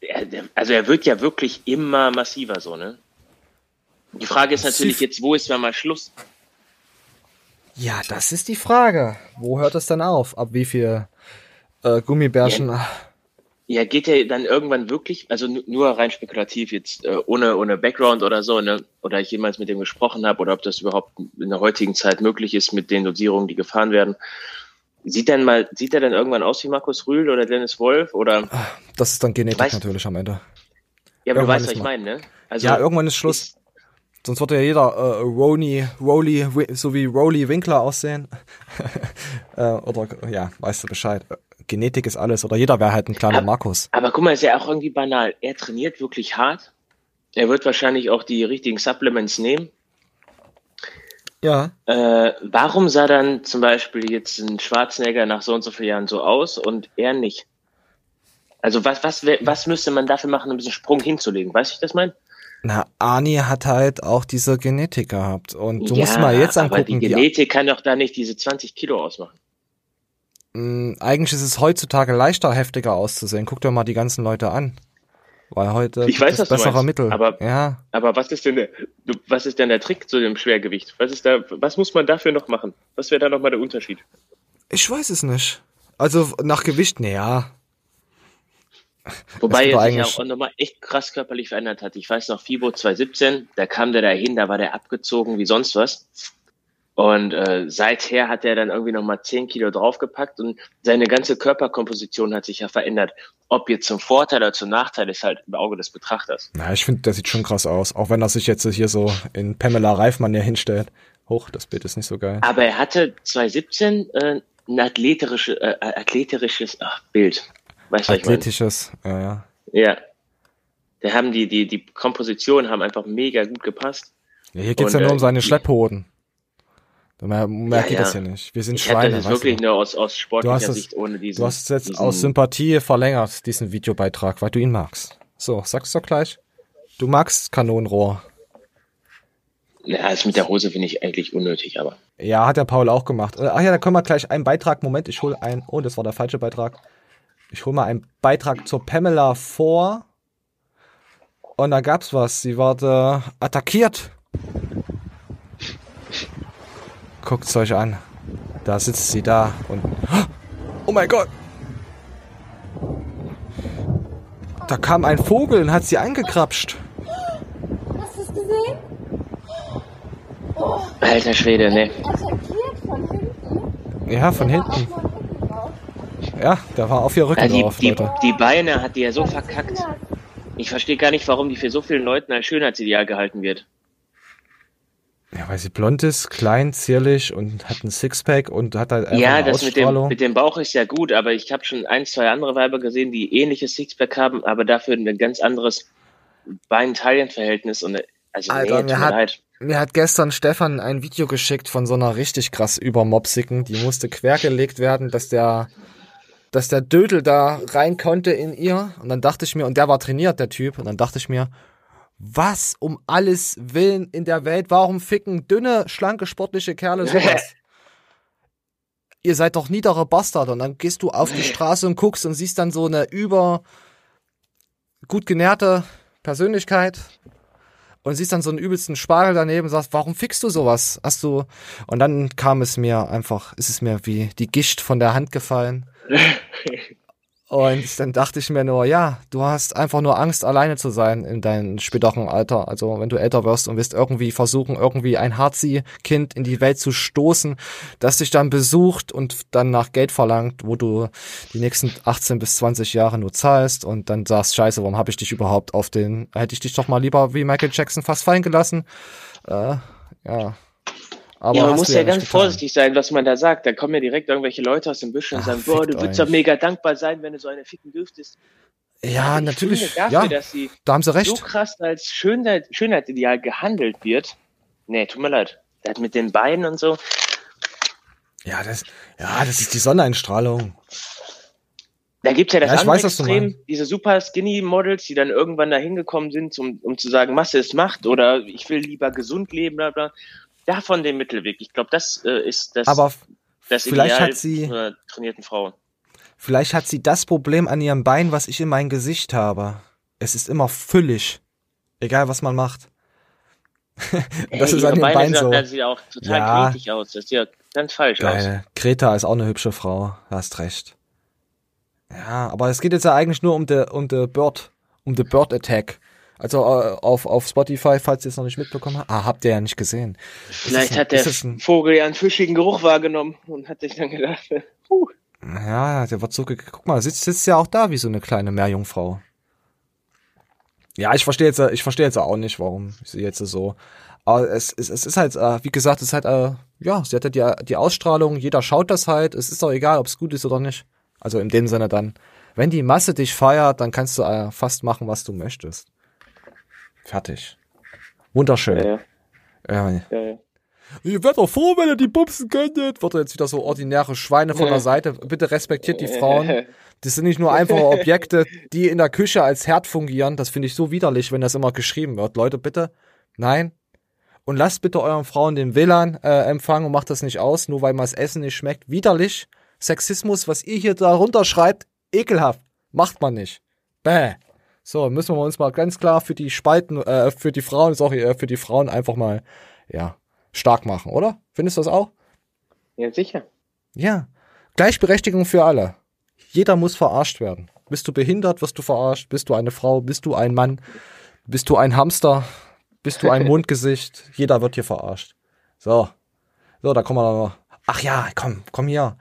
S1: er, also er wird ja wirklich immer massiver so, ne? Die Frage ist natürlich jetzt, wo ist dann mal Schluss?
S2: Ja, das ist die Frage. Wo hört es dann auf? Ab wie viel äh, Gummibärchen?
S1: Ja, geht er dann irgendwann wirklich, also nu- nur rein spekulativ jetzt, äh, ohne, ohne Background oder so, ne? Oder ich jemals mit dem gesprochen habe oder ob das überhaupt in der heutigen Zeit möglich ist mit den Dosierungen, die gefahren werden. Sieht dann mal, sieht er dann irgendwann aus wie Markus Rühl oder Dennis Wolf oder,
S2: Das ist dann Genetik
S1: Weißt-
S2: natürlich am Ende.
S1: ja, aber du weißt,
S2: ist
S1: was ich meine, ne? Also,
S2: ja, irgendwann ist Schluss. Sonst würde ja jeder äh, Roni, Rowley, so wie Rowley Winkler aussehen. äh, oder, ja, weißt du Bescheid. Genetik ist alles. Oder jeder wäre halt ein kleiner
S1: Ja.
S2: Markus.
S1: Aber guck mal, ist ja auch irgendwie banal. Er trainiert wirklich hart. Er wird wahrscheinlich auch die richtigen Supplements nehmen.
S2: Ja.
S1: Äh, warum sah dann zum Beispiel jetzt ein Schwarzenegger nach so und so vielen Jahren so aus und er nicht? Also was, was, was müsste man dafür machen, um diesen Sprung hinzulegen? Wie ich das meine?
S2: Na, Arnie hat halt auch diese Genetik gehabt. Und du
S1: ja,
S2: musst mal jetzt
S1: aber
S2: angucken,
S1: die
S2: wie,
S1: Genetik kann doch da nicht diese 20 Kilo ausmachen.
S2: Mh, eigentlich ist es heutzutage leichter, heftiger auszusehen. Guck dir mal die ganzen Leute an. Weil heute
S1: Ich weiß, du
S2: bessere
S1: meinst,
S2: Mittel.
S1: aber-
S2: ja,
S1: Aber was ist denn der, was ist denn der Trick zu dem Schwergewicht? Was ist da, was muss man dafür noch machen? Was wäre da nochmal der Unterschied?
S2: ich weiß es nicht. Also nach Gewicht, naja.
S1: Wobei
S2: Das
S1: er sich ja auch nochmal echt krass körperlich verändert hat. Ich weiß noch, FIBO 2017, da kam der da hin, da war der abgezogen wie sonst was. Und äh, seither hat er dann irgendwie nochmal 10 Kilo draufgepackt und seine ganze Körperkomposition hat sich ja verändert. Ob jetzt zum Vorteil oder zum Nachteil ist halt im Auge des Betrachters.
S2: Na, ich finde, der sieht schon krass aus. Auch wenn er sich jetzt hier so in Pamela Reifmann hier hinstellt. Hoch, das Bild ist nicht so geil.
S1: Aber er hatte 2017 äh, ein athletische, äh, athletisches ach, Bild.
S2: Weißt Athletisches, ja, ja.
S1: Ja. Da haben die, die, die Kompositionen haben einfach mega gut gepasst.
S2: Ja, hier geht's und, ja nur um äh, seine Schlepphoden. Da merkt ja, ihr das ja nicht. Wir sind ich Schweine.
S1: Das ist wirklich du? nur aus, aus sportlicher das, Sicht ohne diesen.
S2: Du hast es jetzt aus Sympathie verlängert, diesen Videobeitrag, weil du ihn magst. So, sag's doch gleich. Du magst Kanonenrohr.
S1: Ja, das mit der Hose finde ich eigentlich unnötig, aber.
S2: Ja, hat der Paul auch gemacht. Ach ja, da können wir gleich einen Beitrag. Moment, ich hole einen. Oh, das war der falsche Beitrag. Ich hole mal einen Beitrag zur Pamela vor. Und da gab's was. Sie wurde attackiert Guckt's euch an. Da sitzt sie da und. Oh mein Gott! Da kam ein Vogel und hat sie angekrapscht.
S7: Hast du es gesehen?
S1: Oh. Alter Schwede, ne.
S2: Ja, von hinten. Ja, da war auf ihr Rücken
S1: ja, die,
S2: drauf,
S1: die,
S2: Leute.
S1: Die Beine hat die ja so verkackt. Ich verstehe gar nicht, warum die für so vielen Leuten als Schönheitsideal gehalten wird.
S2: Ja, weil sie blond ist, klein, zierlich und hat ein Sixpack und hat halt einfach
S1: Ja, das mit dem, mit dem Bauch ist ja gut, aber ich habe schon ein, zwei andere Weiber gesehen, die ähnliches Sixpack haben, aber dafür ein ganz anderes Bein-Taillen-Verhältnis und also
S2: Alter, nee, mir, hat, mir hat gestern Stefan ein Video geschickt von so einer richtig krass übermopsigen, die musste quergelegt werden, dass der dass der Dödel da rein konnte in ihr. Und dann dachte ich mir und der war trainiert der Typ und dann dachte ich mir was um alles Willen in der Welt? Warum ficken dünne, schlanke, sportliche Kerle sowas? Ihr seid doch niedere Bastard. Und dann gehst du auf die Straße und guckst und siehst dann so eine über gut genährte Persönlichkeit und siehst dann so einen übelsten Spargel daneben und sagst, warum fickst du sowas? Hast du. Und dann kam es mir einfach, ist es mir wie die Gischt von der Hand gefallen. Und dann dachte ich mir nur, ja, du hast einfach nur Angst, alleine zu sein in deinem späteren Alter. Also wenn du älter wirst und wirst irgendwie versuchen, irgendwie ein Harzi-Kind in die Welt zu stoßen, das dich dann besucht und dann nach Geld verlangt, wo du die nächsten 18 bis 20 Jahre nur zahlst und dann sagst, scheiße, warum habe ich dich überhaupt auf den, hätte ich dich doch mal lieber wie Michael Jackson fast fallen gelassen. Äh, ja,
S1: aber ja, man muss ja, ja ganz vorsichtig sein, was man da sagt. Da kommen ja direkt irgendwelche Leute aus dem Büsch und sagen, boah, du würdest doch mega dankbar sein, wenn du so eine ficken dürftest.
S2: Ja, also natürlich. Dafür, ja, dass sie da haben sie recht.
S1: so krass als Schönheit, Schönheitsideal gehandelt wird. Nee, tut mir leid. Das mit den Beinen und so.
S2: Ja, das, ja, das ist die Sonneneinstrahlung.
S1: Da gibt's ja das ja, andere weiß, Extrem, diese super skinny Models, die dann irgendwann da hingekommen sind, um, um zu sagen, Masse ist Macht oder ich will lieber gesund leben, bla bla davon den Mittelweg. Ich glaube, das äh, ist das,
S2: Aber
S1: das
S2: vielleicht Ideal hat sie,
S1: einer trainierten Frau.
S2: Vielleicht hat sie das Problem an ihrem Bein, was ich in meinem Gesicht habe. Es ist immer füllig. Egal, was man macht.
S1: das Ey, ist an den Beinen so. Das sieht auch total ja. kritisch aus. Das sieht ja ganz falsch Geil.
S2: aus. Greta ist auch eine hübsche Frau. Du hast recht. Ja, aber es geht jetzt ja eigentlich nur um the, um the Bird, um the Bird Attack. Also äh, auf, auf Spotify, falls ihr es noch nicht mitbekommen habt. Ah, habt ihr ja nicht gesehen.
S1: Vielleicht ein, hat der Vogel ja einen fischigen Geruch wahrgenommen und hat sich dann gedacht, huh.
S2: Ja, der wird so, guck mal, sitzt, sitzt ja auch da wie so eine kleine Meerjungfrau. Ja, ich verstehe jetzt, ich verstehe jetzt auch nicht, warum sie jetzt so. Aber es, es, es ist halt, äh, wie gesagt, es ist halt, äh, ja, sie hat ja die, die Ausstrahlung, jeder schaut das halt, es ist doch egal, ob es gut ist oder nicht. Also in dem Sinne dann, wenn die Masse dich feiert, dann kannst du fast machen, was du möchtest. Fertig. Wunderschön. Ja, ja. ja, ja. Ihr werdet doch froh, wenn ihr die bumsen könntet. Wird jetzt wieder so ordinäre Schweine von der Seite. Bitte respektiert die Frauen. Das sind nicht nur einfache Objekte, die in der Küche als Herd fungieren. Das finde ich so widerlich, wenn das immer geschrieben wird. Leute, bitte. Nein. Und lasst bitte euren Frauen den WLAN äh, empfangen und macht das nicht aus, nur weil mal das Essen nicht schmeckt. Widerlich. Sexismus, was ihr hier darunter schreibt, ekelhaft. Macht man nicht. Bäh. So, müssen wir uns mal ganz klar für die Spalten, äh, für die Frauen, sorry, äh, für die Frauen einfach mal, ja, stark machen, oder? Findest du das auch?
S1: Ja, sicher.
S2: Ja. Gleichberechtigung für alle. Jeder muss verarscht werden. Bist du behindert, wirst du verarscht. Bist du eine Frau, bist du ein Mann, bist du ein Hamster, bist du ein Mundgesicht. Jeder wird hier verarscht. So. So, da kommen wir noch. Ach ja, komm, komm hier.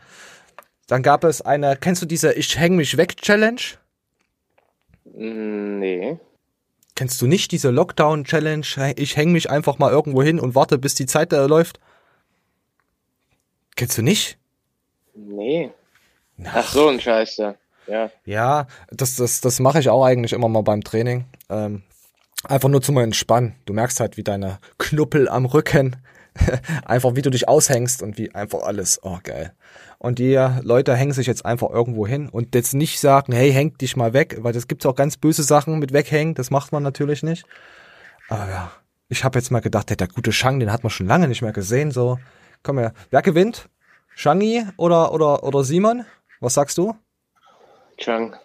S2: Dann gab es eine, kennst du diese Ich häng mich weg Challenge?
S1: Nee.
S2: Kennst du nicht diese Lockdown Challenge? Ich häng mich einfach mal irgendwo hin und warte, bis die Zeit äh, läuft. Kennst du nicht?
S1: Nee. Ach so, ein Scheiß, ja. Ja.
S2: Ja, das, das, das mache ich auch eigentlich immer mal beim Training. Ähm, einfach nur zum Entspannen. Du merkst halt, wie deine Knuppel am Rücken, einfach wie du dich aushängst und wie einfach alles, oh geil. Und die Leute hängen sich jetzt einfach irgendwo hin und jetzt nicht sagen, hey, häng dich mal weg, weil das gibt's auch ganz böse Sachen mit weghängen, das macht man natürlich nicht. Aber ja, ich habe jetzt mal gedacht, der gute Shang, den hat man schon lange nicht mehr gesehen, so. Komm her. Wer gewinnt? Shangi oder, oder, oder Simon? Was sagst du?
S1: Chang.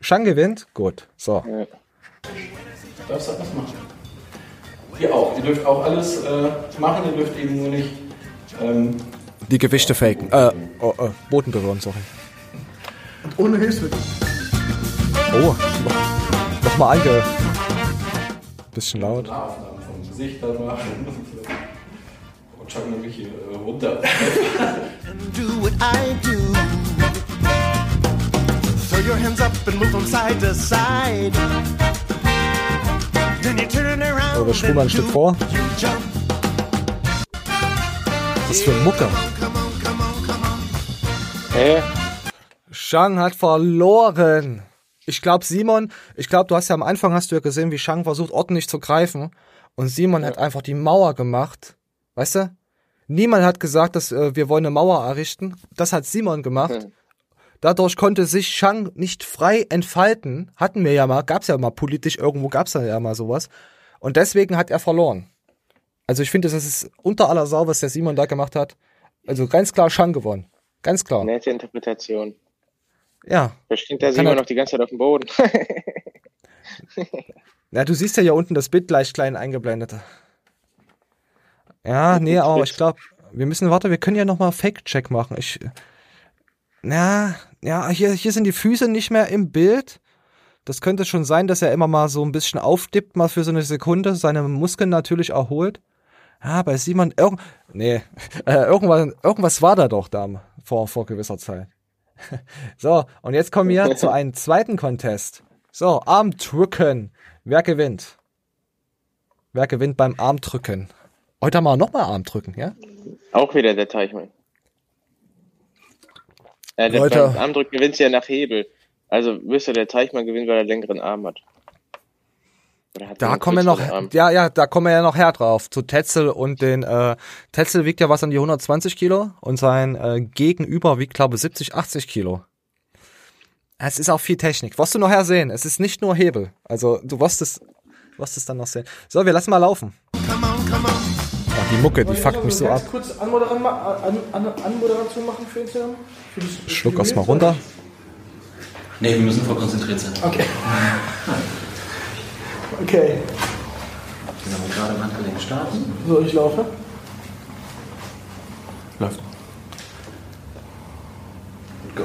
S2: Shang gewinnt? Gut. So.
S1: Ja.
S8: darfst du was machen. Ihr auch. Ihr dürft auch alles äh, machen, ihr dürft eben nur nicht. Ähm,
S2: Die Gewichte faken. Äh, oh, äh, Boden berühren, sorry.
S3: Ohne Hilfsmittel.
S2: Oh, nochmal ange... Bisschen laut.
S8: Aufnahmen vom Gesicht dann machen. Und Chuck nämlich hier äh, runter.
S9: do what I do. Throw your hands up and move from side to side. Then you turn around.
S2: Wir mal ein Stück vor.
S9: You jump.
S2: Was für Mucke?
S9: Come on, come on, come on.
S1: Hä?
S2: Shang hat verloren. Ich glaube, Simon, ich glaube, du hast ja am Anfang hast du ja gesehen, wie Shang versucht, ordentlich zu greifen. Und Simon hat einfach die Mauer gemacht. Weißt du? Niemand hat gesagt, dass äh, wir wollen eine Mauer errichten. Das hat Simon gemacht.
S1: Hm.
S2: Dadurch konnte sich Shang nicht frei entfalten. Hatten wir ja mal, gab's ja mal politisch irgendwo, gab's ja mal sowas. Und deswegen hat er verloren. Also ich finde, das ist unter aller Sau, was der Simon da gemacht hat. Also ganz klar Shang gewonnen. Ganz klar.
S1: Nette Interpretation.
S2: Ja.
S1: Da steht der Simon noch die ganze Zeit auf dem Boden.
S2: Ja, du siehst ja hier unten das Bild gleich klein eingeblendet. Ja, nee, aber ich glaube, wir müssen, warte, wir können ja nochmal Fake-Check machen. Ich, na, ja, hier, hier sind die Füße nicht mehr im Bild. Das könnte schon sein, dass er immer mal so ein bisschen aufdippt, mal für so eine Sekunde, seine Muskeln natürlich erholt. Ja, bei Simon, irgend, nee, äh, irgendwas, irgendwas war da doch da vor, vor gewisser Zeit. So, und jetzt kommen wir zu einem zweiten Contest. So, Armdrücken. Wer gewinnt? Wer gewinnt beim Armdrücken? Heute haben wir nochmal Armdrücken, ja?
S1: Auch wieder der Teichmann. Äh, der
S2: Leute.
S1: Armdrücken gewinnt ja nach Hebel. Also müsste der Teichmann gewinnen, weil er längeren Arm hat.
S2: Da kommen wir noch, ja, ja, da kommen wir ja noch her drauf. Zu Tetzel und den, äh, Tetzel wiegt ja was an die 120 Kilo und sein äh, Gegenüber wiegt, glaube ich, 70, 80 Kilo. Es ist auch viel Technik. Wirst du noch her sehen. Es ist nicht nur Hebel. Also, du wirst es, wirst es dann noch sehen. So, wir lassen mal laufen.
S9: Come on, come on.
S2: Oh, die Mucke, die fuckt mich so ab.
S3: Kurz Anmoderation, an, an, Anmoderation machen für Instagram? Für das- für
S2: Schluck
S3: die
S2: erst mal
S3: Mails?
S2: runter.
S10: Nee, wir müssen voll konzentriert sein.
S3: Okay. Okay,
S10: Genau, gerade im Handgelenk starten.
S3: so ich laufe.
S2: Läuft.
S10: Go.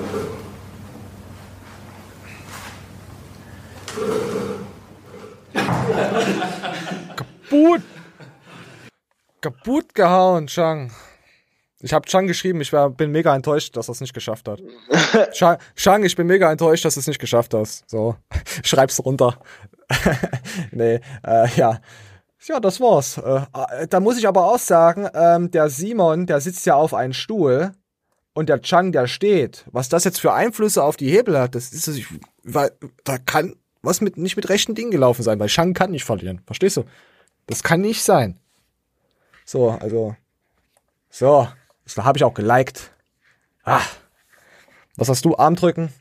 S2: Kaputt! Kaputt gehauen, Chang. Ich habe Chang geschrieben, ich war, bin mega enttäuscht, dass er es nicht geschafft hat. Chang, Chang, ich bin mega enttäuscht, dass du es nicht geschafft hast. So, schreib's runter. nee, äh, ja. Ja, das war's. Äh, äh, da muss ich aber auch sagen, ähm, der Simon, der sitzt ja auf einem Stuhl und der Chang, der steht. Was das jetzt für Einflüsse auf die Hebel hat, das ist, ich, weil, da kann was mit, nicht mit rechten Dingen gelaufen sein, weil Chang kann nicht verlieren. Verstehst du? Das kann nicht sein. So, also. So, das habe ich auch geliked. Ah. Was hast du? Armdrücken?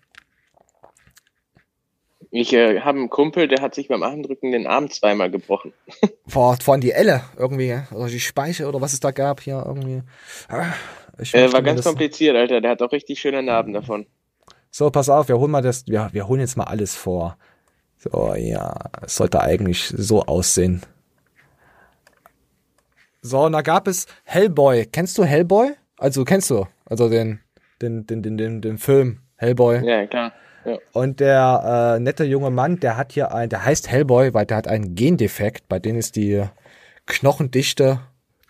S1: Ich äh, habe einen Kumpel, der hat sich beim Armdrücken den Arm zweimal gebrochen.
S2: Vor, vor die Elle irgendwie. Oder die Speiche oder was es da gab hier irgendwie. Ah,
S1: Äh, war ganz kompliziert, Alter. Der hat auch richtig schöne Narben davon.
S2: So, pass auf, wir holen mal das, wir, wir holen jetzt mal alles vor. So, ja, es sollte eigentlich so aussehen. So, und da gab es Hellboy. Kennst du Hellboy? Also, kennst du? Also den, den, den, den, den, den Film Hellboy.
S1: Ja, klar. Ja.
S2: Und der äh, nette junge Mann, der hat hier ein, der heißt Hellboy, weil der hat einen Gendefekt, bei dem ist die Knochendichte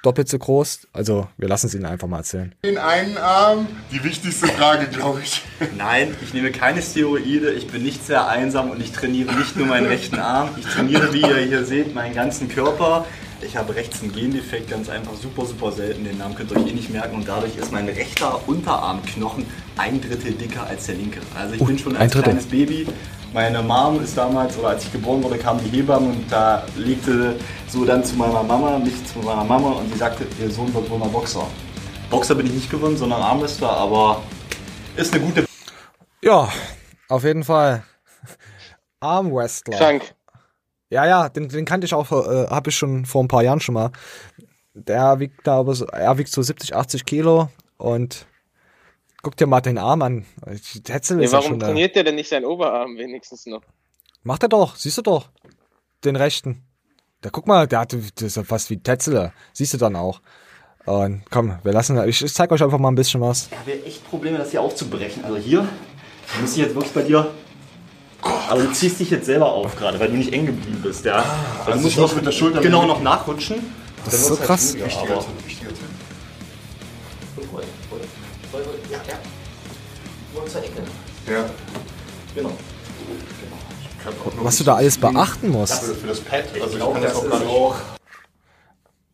S2: doppelt so groß. Also wir lassen es Ihnen einfach mal erzählen.
S5: Den einen Arm, die wichtigste Frage, glaube ich.
S11: Nein, ich nehme keine Steroide, ich bin nicht sehr einsam und ich trainiere nicht nur meinen rechten Arm. Ich trainiere, wie ihr hier seht, meinen ganzen Körper. Ich habe rechts einen Gendefekt, ganz einfach super, super selten. Den Namen könnt ihr euch eh nicht merken. Und dadurch ist mein rechter Unterarmknochen ein Drittel dicker als der linke. Also ich
S2: Oh,
S11: bin schon
S2: ein
S11: als
S2: Drittel.
S11: kleines Baby. Meine Mom ist damals, oder als ich geboren wurde, kam die Hebamme und da legte so dann zu meiner Mama, mich zu meiner Mama und die sagte, ihr Sohn wird wohl mal Boxer. Boxer bin ich nicht geworden, sondern Armwrestler, aber ist eine gute
S2: Ja, auf jeden Fall. Armwrestler.
S1: Krank.
S2: Ja, ja, den, den kannte ich auch, äh, habe ich schon vor ein paar Jahren schon mal. Der wiegt, glaube ich, er wiegt so 70, 80 Kilo und guck dir mal den Arm an. Tetzel
S1: Ja,
S2: ist ja
S1: warum
S2: schon da.
S1: trainiert der denn nicht seinen Oberarm wenigstens noch?
S2: Macht er doch, siehst du doch. Den rechten. Da guck mal, der hat, das ist ja fast wie Tetzel. Siehst du dann auch. Und komm, wir lassen, ich, ich zeig euch einfach mal ein bisschen was.
S11: Ich habe echt Probleme, das hier aufzubrechen. Also hier, da muss ich jetzt wirklich bei dir. Aber du ziehst dich jetzt selber auf gerade, weil du nicht eng geblieben bist, ja.
S5: also
S11: du
S5: ich
S11: musst
S5: muss
S11: noch
S5: mit der Schulter
S11: genau noch nachrutschen.
S2: Das ist so
S11: halt
S2: krass.
S11: schwieriger,
S5: Wichtiger
S11: aber-
S5: Tipp, wichtiger Tipp.
S11: Ja, ja. Nur zur Ecke.
S5: Ja.
S11: Genau.
S5: Auch noch
S2: Was du da alles beachten musst.
S5: Für, für das Pad, also ich
S11: glaube,
S5: kann das
S11: das
S5: auch gar nicht.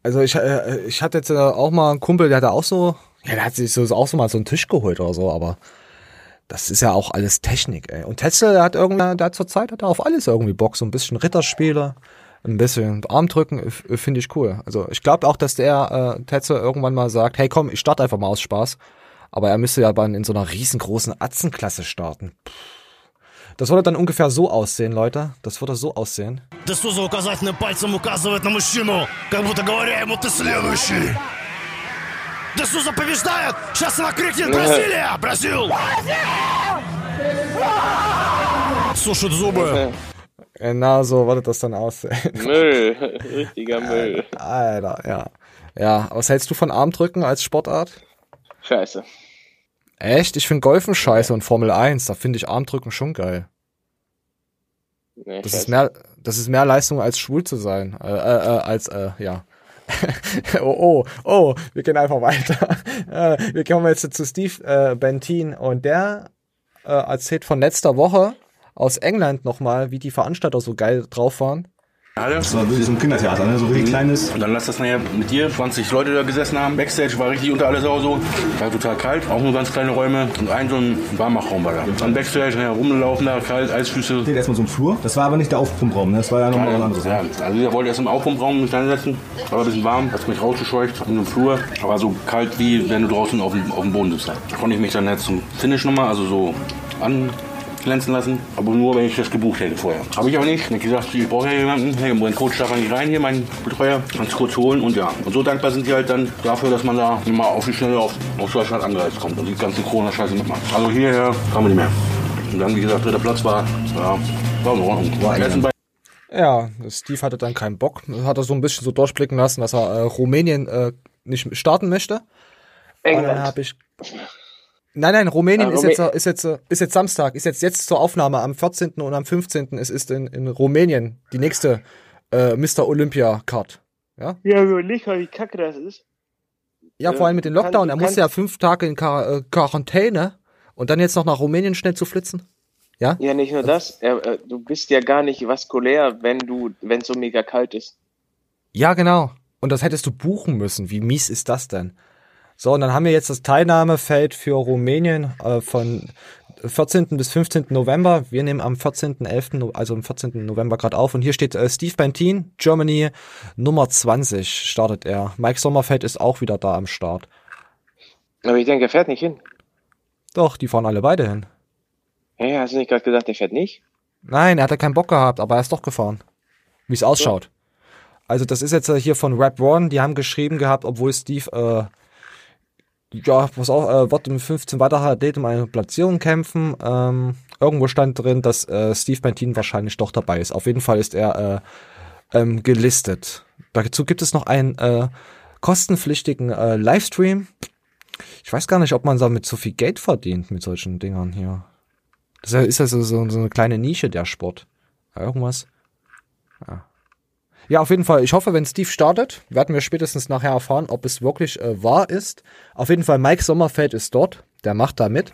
S2: Also ich, äh, ich hatte jetzt äh, auch mal einen Kumpel, der hatte auch so, ja, der hat sich so, auch so mal so einen Tisch geholt oder so, aber das ist ja auch alles Technik, ey. Und Tetzel, der hat irgendwie, der hat zur Zeit hat er auf alles irgendwie Bock, so ein bisschen Ritterspiele, ein bisschen Armdrücken, f- finde ich cool. Also ich glaube auch, dass der äh, Tetzel irgendwann mal sagt, hey komm, ich starte einfach mal aus Spaß. Aber er müsste ja dann in so einer riesengroßen Atzenklasse starten. Pff. Das würde dann ungefähr so aussehen, Leute. Das würde so aussehen.
S9: Да что за указательным пальцем указывает на мужчину, как будто говоря ему ты следующий? Да что за побеждает? Сейчас она крикнет Бразилия! Бразил! Сушит зубы.
S2: Genau so würde das dann aussehen.
S1: Müll. Richtiger Müll.
S2: Alter, ja. Ja, was hältst du von Armdrücken als Sportart?
S1: Scheiße.
S2: Echt? Ich finde Golfen scheiße und Formel 1, da finde ich Armdrücken schon geil.
S1: Nee,
S2: Das
S1: scheiße.
S2: ist mehr, das ist mehr Leistung als schwul zu sein. Äh, äh, äh, als, äh, ja. oh, oh, oh, wir gehen einfach weiter. äh, wir kommen jetzt zu Steve äh, Bentin und der äh, erzählt von letzter Woche aus England nochmal, wie die Veranstalter so geil drauf waren.
S12: Das war wirklich so ein Kindertheater, ne? so richtig kleines. Und dann lass das nachher mit dir, 20 Leute da gesessen haben. Backstage war richtig unter alles auch so. War total kalt, auch nur ganz kleine Räume. Und ein so ein Warmachraum war da. Dann Backstage, nachher rumgelaufen da, kalt, Eisfüße.
S13: Steht erstmal so ein Flur. Das war aber nicht der Aufpumpraum, ne? das war ja nochmal was anderes.
S12: Ja, also ich wollte erst im Aufpumpraum mich reinsetzen. War ein bisschen warm, hat mich rausgescheucht in den Flur. Aber so kalt wie wenn du draußen auf dem, auf dem Boden sitzt. Da konnte ich mich dann jetzt zum Finish nochmal, also so anglänzen lassen. Aber nur, wenn ich das gebucht hätte vorher. Habe ich aber nicht. Ich gesagt, ich brauche ja jemanden. Hey, mein Coach darf nicht rein hier, mein Betreuer. Kannst kurz holen und ja. Und so dankbar sind die halt dann dafür, dass man da mal auf die Schnelle auf, auf Deutschland angereist kommt und die ganzen Corona-Scheiße mitmacht. Also hierher kamen wir nicht mehr. Und dann, wie gesagt, dritter Platz war, ja, war in Ordnung. War beiden
S2: Ja, Steve hatte dann keinen Bock. Hat er so ein bisschen so durchblicken lassen, dass er äh, Rumänien äh, nicht starten möchte. Und dann
S1: England.
S2: habe ich. Nein, nein, Rumänien
S1: Ah,
S2: ist,
S1: Rumä-
S2: jetzt, äh, ist, jetzt, äh, ist jetzt Samstag, ist jetzt, jetzt zur Aufnahme am 14. und am 15. Es ist in, in Rumänien die nächste äh, Mr. Olympia Card. Ja?
S1: Ja, überleg mal, wie kacke das ist.
S2: Ja,
S1: Äh,
S2: vor allem mit dem Lockdown.
S1: kannst-
S2: Er
S1: du
S2: musste ja fünf Tage in Quar äh, Quarantäne und dann jetzt noch nach Rumänien schnell zu flitzen. Ja?
S1: Ja, nicht nur das. Äh, äh, du bist ja gar nicht vaskulär, wenn du, wenn es so mega kalt ist.
S2: Ja, genau. Und das hättest du buchen müssen. Wie mies ist das denn? So, und dann haben wir jetzt das Teilnahmefeld für Rumänien äh, von 14. bis 15. November. Wir nehmen am 14.11., No- also am 14. November gerade auf. Und hier steht äh, Steve Bentin, Germany, Nummer 20 startet er. Mike Sommerfeld ist auch wieder da am Start.
S1: Aber ich denke, er fährt nicht hin.
S2: Doch, die fahren alle beide hin.
S1: Hä, hast du nicht gerade gesagt, er fährt nicht?
S2: Nein, er hat ja keinen Bock gehabt, aber er ist doch gefahren. Wie es ausschaut. Also das ist jetzt äh, hier von Rap One, die haben geschrieben gehabt, obwohl Steve, äh, ja, was auch, äh, wird im 15 weiterer Athlet um eine Platzierung kämpfen. Ähm, irgendwo stand drin, dass äh, Steve Bentin wahrscheinlich doch dabei ist. Auf jeden Fall ist er äh, ähm, gelistet. Dazu gibt es noch einen äh, kostenpflichtigen äh, Livestream. Ich weiß gar nicht, ob man damit so viel Geld verdient mit solchen Dingern hier. Das ist ja so, so eine kleine Nische, der Sport. Irgendwas. Ja. Ja, auf jeden Fall. Ich hoffe, wenn Steve startet, werden wir spätestens nachher erfahren, ob es wirklich äh, wahr ist. Auf jeden Fall, Mike Sommerfeld ist dort. Der macht da mit.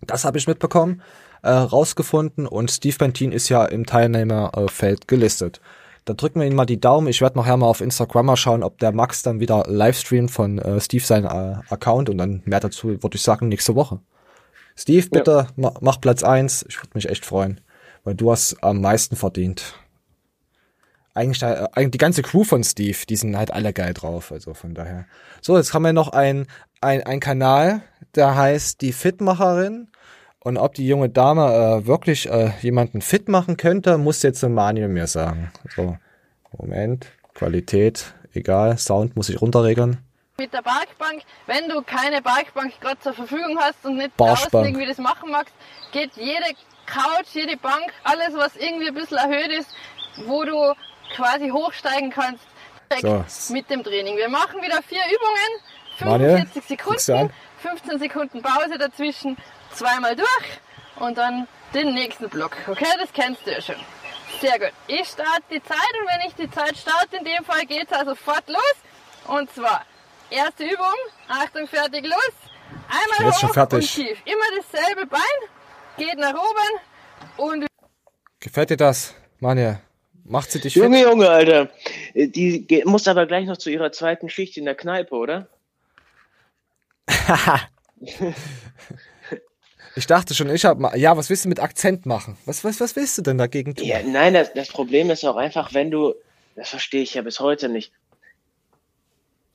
S2: Das habe ich mitbekommen, äh, rausgefunden. Und Steve Bentin ist ja im Teilnehmerfeld gelistet. Da drücken wir ihn mal die Daumen. Ich werde nachher mal auf Instagram mal schauen, ob der Max dann wieder livestreamt von äh, Steve seinen äh, Account. Und dann mehr dazu, würde ich sagen, nächste Woche. Steve, bitte ma mach Platz eins. Ich würde mich echt freuen, weil du hast am meisten verdient. Eigentlich, äh, eigentlich die ganze Crew von Steve, die sind halt alle geil drauf. Also von daher. So, jetzt haben wir noch ein, ein, ein Kanal, der heißt die Fitmacherin. Und ob die junge Dame äh, wirklich äh, jemanden fit machen könnte, muss jetzt Manuel mir sagen. So, Moment, Qualität, egal, Sound muss ich runterregeln.
S14: Mit der Parkbank, wenn du keine Parkbank gerade zur Verfügung hast und nicht draußen irgendwie das machen magst, geht jede Couch, jede Bank, alles was irgendwie ein bisschen erhöht ist, wo du quasi hochsteigen kannst,
S2: So.
S14: mit dem Training. Wir machen wieder vier Übungen,
S2: Manuel,
S14: 45
S2: guck's dir an.
S14: Sekunden, 15 Sekunden Pause dazwischen, zweimal durch und dann den nächsten Block. Okay, das kennst du ja schon. Sehr gut. Ich starte die Zeit und wenn ich die Zeit starte, in dem Fall geht es also sofort los. Und zwar, erste Übung, Achtung, fertig, los. Einmal
S2: jetzt
S14: hoch und tief. Immer dasselbe Bein, geht nach oben und
S2: Gefällt dir das, Manuel? Macht sie dich
S1: Junge,
S2: fit?
S1: Junge, Alter. Äh, Die muss aber gleich noch zu ihrer zweiten Schicht in der Kneipe, oder?
S2: Ich dachte schon, ich hab mal, ja, was willst du mit Akzent machen? Was, was, was willst du denn dagegen tun?
S1: Ja, nein, das, das Problem ist auch einfach, wenn du, das verstehe ich ja bis heute nicht.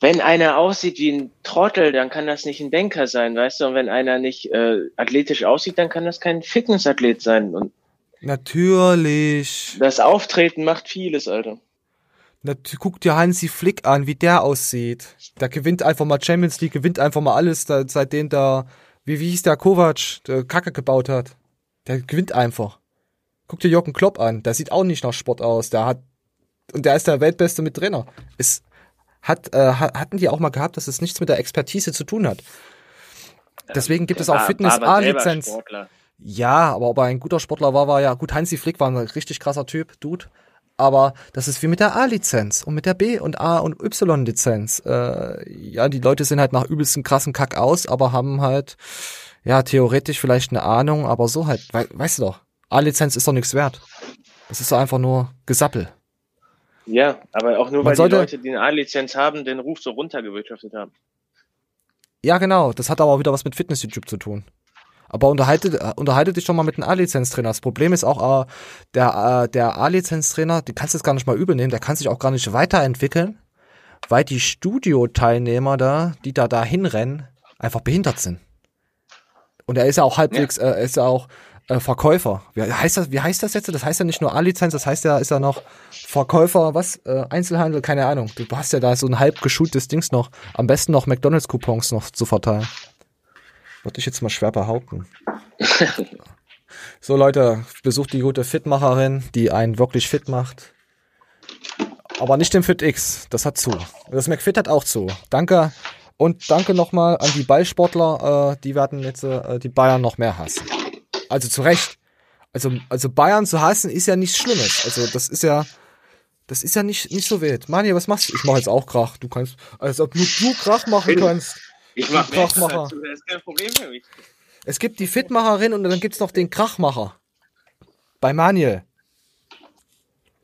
S1: Wenn einer aussieht wie ein Trottel, dann kann das nicht ein Denker sein, weißt du? Und wenn einer nicht äh, athletisch aussieht, dann kann das kein Fitnessathlet sein. Und
S2: Natürlich.
S1: das Auftreten macht vieles, Alter.
S2: Guck dir Hansi Flick an, wie der aussieht. Der gewinnt einfach mal Champions League, gewinnt einfach mal alles, da, seitdem der, wie, wie hieß der Kovac, der Kacke gebaut hat. Der gewinnt einfach. Guck dir Jürgen Klopp an, der sieht auch nicht nach Sport aus. Der hat, und der ist der Weltbeste mit Trainer. Es hat, äh, ha- hatten die auch mal gehabt, dass es nichts mit der Expertise zu tun hat. Deswegen gibt es auch Fitness A-Lizenz. Ja, aber ob er ein guter Sportler war, war ja gut. Hansi Flick war ein richtig krasser Typ, Dude. Aber das ist wie mit der A-Lizenz und mit der B- und A- und Y-Lizenz. Äh, ja, die Leute sehen halt nach übelsten krassen Kack aus, aber haben halt, ja, theoretisch vielleicht eine Ahnung, aber so halt, wei weißt du doch, A-Lizenz ist doch nichts wert. Das ist doch einfach nur Gesappel.
S1: Ja, aber auch nur,
S2: Man
S1: weil
S2: sollte-
S1: die Leute, die eine A-Lizenz haben, den Ruf so runtergewirtschaftet haben.
S2: Ja, genau, das hat aber auch wieder was mit Fitness-YouTube zu tun. Aber unterhalte, äh, unterhalte dich doch mal mit einem A-Lizenztrainer. Das Problem ist auch, äh, der, äh, der A-Lizenztrainer, die kannst du jetzt gar nicht mal übel nehmen, der kann sich auch gar nicht weiterentwickeln, weil die Studio-Teilnehmer da, die da da hinrennen, einfach behindert sind. Und er ist ja auch halbwegs, äh, er ist ja auch äh, Verkäufer. Wie heißt das, wie heißt das jetzt? Das heißt ja nicht nur A-Lizenz, das heißt ja, ist ja noch Verkäufer, was? Äh, Einzelhandel, keine Ahnung. Du hast ja da so ein halb geschultes Dings noch. Am besten noch McDonalds-Coupons noch zu verteilen. Würde ich jetzt mal schwer behaupten. so Leute, besucht die gute Fitmacherin, die einen wirklich fit macht. Aber nicht den Fit X, das hat zu. Das McFit hat auch zu. Danke und danke nochmal an die Ballsportler, äh, die werden jetzt äh, die Bayern noch mehr hassen. Also zu Recht. Also, also Bayern zu hassen ist ja nichts Schlimmes. Also das ist ja, das ist ja nicht, nicht so wild. Mani, was machst du? Ich mache jetzt auch Krach. Du kannst, als ob nur du Krach machen kannst.
S1: Ich mach mehr
S2: Krachmacher.
S1: dazu, das ist kein Problem für mich.
S2: Es gibt die Fitmacherin und dann gibt's noch den Krachmacher. Bei Maniel.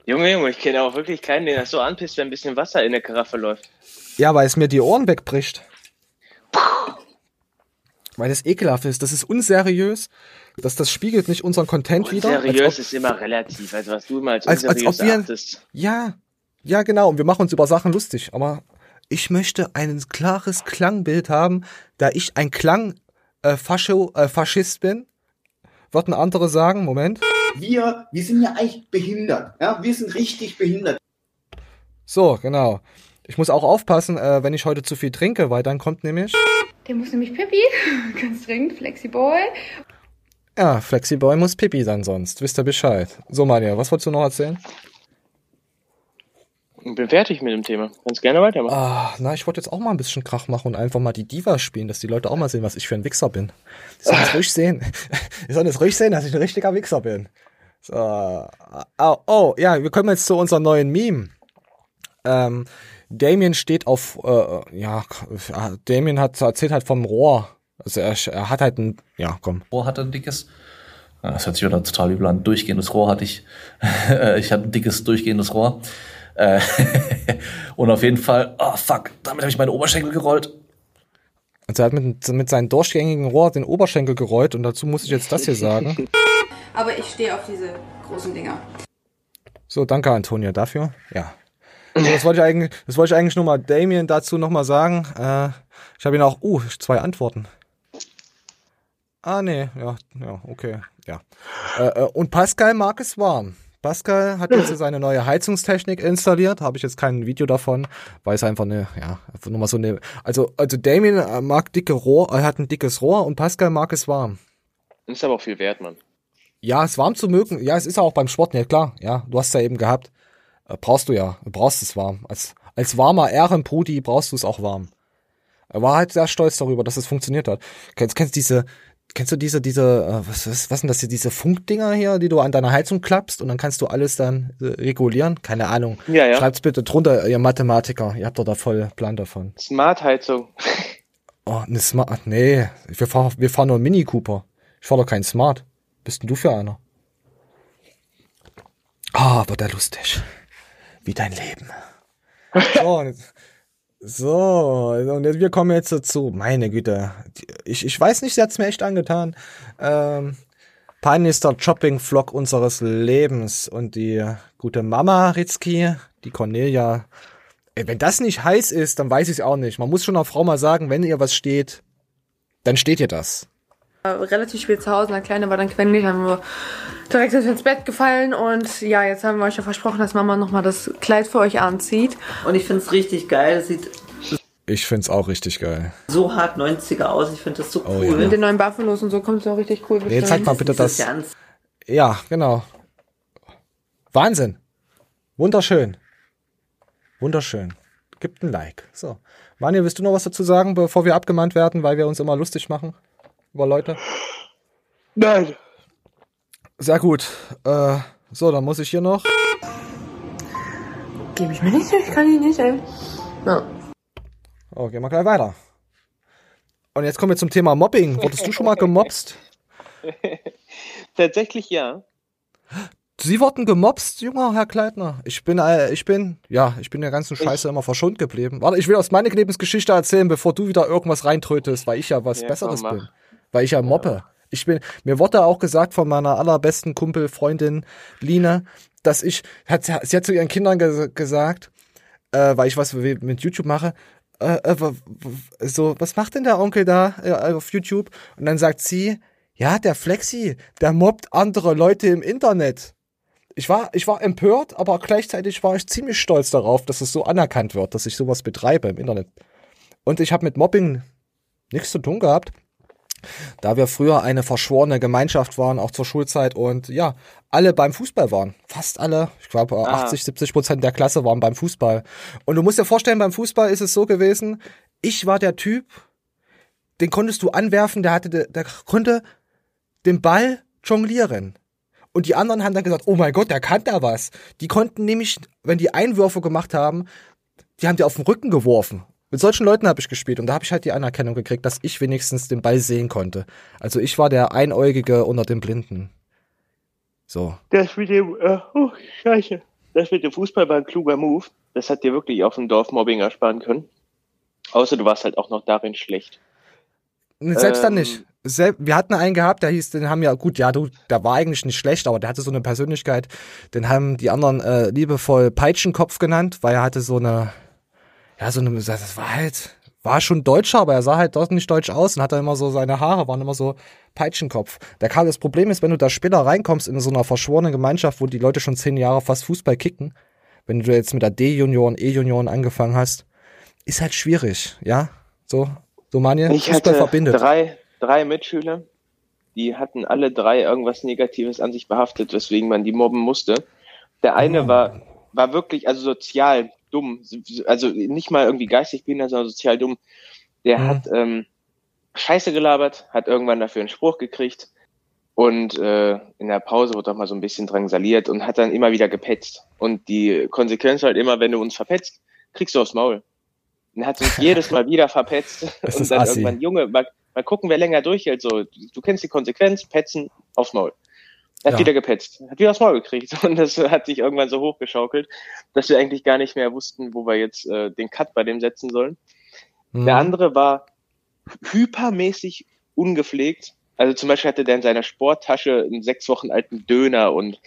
S1: Junge, Junge, ich kenne auch wirklich keinen, den das so anpisst, wenn ein bisschen Wasser in der Karaffe läuft.
S2: Ja, weil es mir die Ohren wegbricht. Weil das ekelhaft ist. Das ist unseriös. Das, das spiegelt nicht unseren Content wieder. Als
S1: Seriös
S2: ob-
S1: ist immer relativ. Also was du immer als,
S2: als, als
S1: unseriös
S2: ob wir,
S1: erachtest.
S2: ja, ja genau, und wir machen uns über Sachen lustig, aber ich möchte ein klares Klangbild haben, da ich ein Klang äh, Fascho, äh, Faschist bin, würden andere sagen, Moment,
S15: Wir, wir sind ja eigentlich behindert. Ja, wir sind richtig behindert.
S2: so, genau. Ich muss auch aufpassen, äh, wenn ich heute zu viel trinke, weil dann kommt nämlich,
S16: Der muss nämlich Pippi, ganz dringend, Flexiboy.
S2: ja, Flexiboy muss Pipi dann sonst, wisst ihr Bescheid. So, Manja, was wolltest du noch erzählen?
S1: Ich bin fertig mit dem Thema. Kannst gerne weitermachen.
S2: Ah, na, ich wollte jetzt auch mal ein bisschen Krach machen und einfach mal die Diva spielen, dass die Leute auch mal sehen, was ich für ein Wichser bin. Die sollen das ruhig sehen. Die sollen das ruhig sehen, dass ich ein richtiger Wichser bin. So. Oh, oh, ja, wir kommen jetzt zu unserem neuen Meme. Ähm, Damien steht auf, äh, ja, Damien hat erzählt halt vom Rohr. Also er, er hat halt ein, ja, komm.
S17: Rohr hatte ein dickes. Ah, Das hört sich wieder total übel an. Durchgehendes Rohr hatte ich. ich hatte ein dickes, durchgehendes Rohr. Äh, Und auf jeden Fall, oh fuck, damit habe ich meine Oberschenkel gerollt.
S2: Also er hat mit, mit seinem durchgängigen Rohr den Oberschenkel gerollt und dazu muss ich jetzt das hier sagen.
S16: Aber ich stehe auf diese großen Dinger.
S2: So, danke Antonia dafür. Ja. So, das wollte ich eigentlich, das wollte ich eigentlich nur mal Damien dazu noch mal sagen. Äh, ich habe ihn auch, uh, zwei Antworten. Ah, nee, ja, ja, okay, ja. Äh, äh, und Pascal mag es warm. Pascal hat jetzt seine neue Heizungstechnik installiert. Habe ich jetzt kein Video davon, weil es einfach eine, ja, einfach nur mal so eine. Also, also Damien äh, mag dicke Rohr, er hat ein dickes Rohr und Pascal mag es warm.
S1: Ist aber auch viel wert, Mann.
S2: Ja, es warm zu mögen. Ja, es ist auch beim Sport, ja klar. Ja, du hast es ja eben gehabt. Äh, brauchst du ja. Du brauchst es warm. Als, als warmer Ehrenbrudi brauchst du es auch warm. Er war halt sehr stolz darüber, dass es funktioniert hat. Kennst, kennst diese, kennst du diese, diese, äh, was, was, was sind das hier, diese Funkdinger hier, die du an deiner Heizung klappst und dann kannst du alles dann äh, regulieren? Keine Ahnung.
S1: Ja, ja.
S2: Schreibt's bitte drunter, ihr Mathematiker. Ihr habt doch da voll Plan davon.
S1: Smart-Heizung.
S2: Oh, eine Smart, nee. Wir fahren, wir fahren nur einen Mini Cooper. Ich fahr doch keinen Smart. Bist denn du für einer? Ah, wird der lustig. Wie dein Leben. So, so, und wir kommen jetzt dazu. Meine Güte. Ich, ich weiß nicht, sie hat's mir echt angetan. Ähm, peinlichster Shopping-Vlog unseres Lebens. Und die gute Mama Ritzki, die Cornelia. Ey, wenn das nicht heiß ist, dann weiß ich auch nicht. Man muss schon einer Frau mal sagen, wenn ihr was steht, dann steht ihr das.
S16: Relativ spät zu Hause, der Kleine war dann quengelig, haben wir direkt ins Bett gefallen und ja, jetzt haben wir euch ja versprochen, dass Mama nochmal das Kleid für euch anzieht.
S18: Und ich finde es richtig geil. Das sieht
S2: Ich find's auch richtig geil.
S18: so hart 90er aus. Ich finde das so
S2: Oh,
S18: cool.
S2: ja.
S16: Mit den neuen Buffalos und so kommt es auch richtig cool.
S2: Nee, zeig mal bitte das.
S18: Ganz
S2: Ja, genau. Wahnsinn. Wunderschön. Wunderschön. Gibt ein Like. So. Manja, willst du noch was dazu sagen, bevor wir abgemahnt werden, weil wir uns immer lustig machen über Leute?
S1: Nein.
S2: Sehr gut. Äh, so, dann muss ich hier noch.
S16: Gebe ich mir nicht, ich kann ihn nicht, ey. Ja.
S2: Oh, gehen wir gleich weiter. Und jetzt kommen wir zum Thema Mobbing. Wurdest du schon mal gemobst?
S1: Tatsächlich ja.
S2: Sie wurden gemobst, junger Herr Kleitner. Ich bin, äh, ich bin, ja, ich bin der ganzen Scheiße immer verschont geblieben. Warte, ich will aus meiner Lebensgeschichte erzählen, bevor du wieder irgendwas reintrötest, weil ich ja was
S1: Ja,
S2: Besseres
S1: komm,
S2: bin. Weil ich ja mobbe. Ich bin, mir wurde auch gesagt von meiner allerbesten Kumpel, Freundin Line, dass ich, hat, sie hat zu ihren Kindern ge gesagt, äh, weil ich was mit YouTube mache, äh, äh, so, was macht denn der Onkel da äh, auf YouTube? Und dann sagt sie, ja, der Flexi, der mobbt andere Leute im Internet. Ich war, ich war empört, aber gleichzeitig war ich ziemlich stolz darauf, dass es so anerkannt wird, dass ich sowas betreibe im Internet. Und ich habe mit Mobbing nichts zu tun gehabt, da wir früher eine verschworene Gemeinschaft waren, auch zur Schulzeit und ja, alle beim Fußball waren. Fast alle. Ich glaube,
S1: Ah.
S2: 80, 70 Prozent der Klasse waren beim Fußball. Und du musst dir vorstellen, beim Fußball ist es so gewesen, ich war der Typ, den konntest du anwerfen, der hatte, der konnte den Ball jonglieren. Und die anderen haben dann gesagt, oh mein Gott, der kann da was. Die konnten nämlich, wenn die Einwürfe gemacht haben, die haben die auf den Rücken geworfen. Mit solchen Leuten habe ich gespielt und da habe ich halt die Anerkennung gekriegt, dass ich wenigstens den Ball sehen konnte. Also ich war der Einäugige unter den Blinden. So.
S1: Das mit dem, äh, oh, scheiße. Das mit dem Fußball war ein kluger Move. Das hat dir wirklich auf dem Dorf Mobbing ersparen können. Außer du warst halt auch noch darin schlecht.
S2: Selbst dann
S1: Ähm,
S2: nicht. Sel wir hatten einen gehabt, der hieß, den haben ja, gut, ja, du, der war eigentlich nicht schlecht, aber der hatte so eine Persönlichkeit, den haben die anderen äh, liebevoll Peitschenkopf genannt, weil er hatte so eine, ja, so eine, das war halt, war schon Deutscher, aber er sah halt dort nicht deutsch aus und hatte immer so, seine Haare waren immer so Peitschenkopf. Der kam, das Problem ist, wenn du da später reinkommst in so einer verschworenen Gemeinschaft, wo die Leute schon zehn Jahre fast Fußball kicken, wenn du jetzt mit der D-Junioren, E-Junioren angefangen hast, ist halt schwierig, ja, so, so Manje,
S1: Ich
S2: Fußball
S1: hatte
S2: verbindet.
S1: drei, drei Mitschüler, die hatten alle drei irgendwas Negatives an sich behaftet, weswegen man die mobben musste. Der eine war, war wirklich, also sozial dumm, also nicht mal irgendwie geistig behindert, sondern sozial dumm. Der
S2: Mhm.
S1: hat ähm, Scheiße gelabert, hat irgendwann dafür einen Spruch gekriegt. Und äh, in der Pause wurde auch mal so ein bisschen drangsaliert und hat dann immer wieder gepetzt. Und die Konsequenz halt immer, wenn du uns verpetzt, kriegst du aufs Maul. Und hat uns jedes Mal wieder verpetzt.
S2: Das
S1: und dann
S2: assi.
S1: irgendwann, Junge, mal, mal gucken, wer länger durchhält. So, du kennst die Konsequenz, petzen aufs Maul. Er hat
S2: Ja.
S1: wieder gepetzt, hat wieder aufs Maul gekriegt. Und das hat sich irgendwann so hochgeschaukelt, dass wir eigentlich gar nicht mehr wussten, wo wir jetzt äh, den Cut bei dem setzen sollen.
S2: Mhm.
S1: Der andere war hypermäßig ungepflegt. Also zum Beispiel hatte der in seiner Sporttasche einen sechs Wochen alten Döner und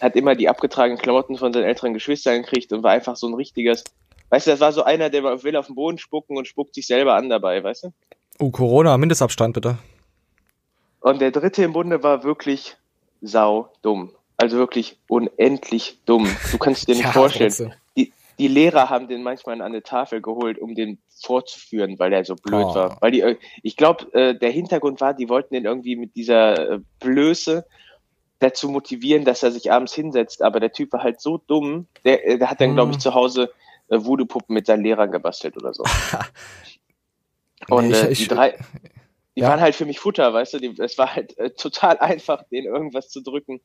S1: hat immer die abgetragenen Klamotten von seinen älteren Geschwistern gekriegt und war einfach so ein richtiges, weißt du, das war so einer, der will auf den Boden spucken und spuckt sich selber an dabei, weißt du?
S2: Oh, Corona, Mindestabstand bitte.
S1: Und der dritte im Bunde war wirklich sau dumm. Also wirklich unendlich dumm. Du kannst dir nicht
S2: Ja,
S1: vorstellen. Die, die Lehrer haben den manchmal an eine Tafel geholt, um den vorzuführen, weil er so blöd
S2: Oh.
S1: war. Weil die, äh, ich glaube, äh, der Hintergrund war, die wollten den irgendwie mit dieser äh, Blöße dazu motivieren, dass er sich abends hinsetzt. Aber der Typ war halt so dumm, der, äh, der hat dann, glaube ich,
S2: Hm.
S1: zu Hause äh, Voodoo-Puppen mit seinen Lehrern gebastelt oder so. Und
S2: Nee, ich-
S1: äh,
S2: ich-
S1: die drei, die
S2: Ja.
S1: waren halt für mich Futter, weißt du, die, es war halt äh, total einfach, denen irgendwas zu drücken.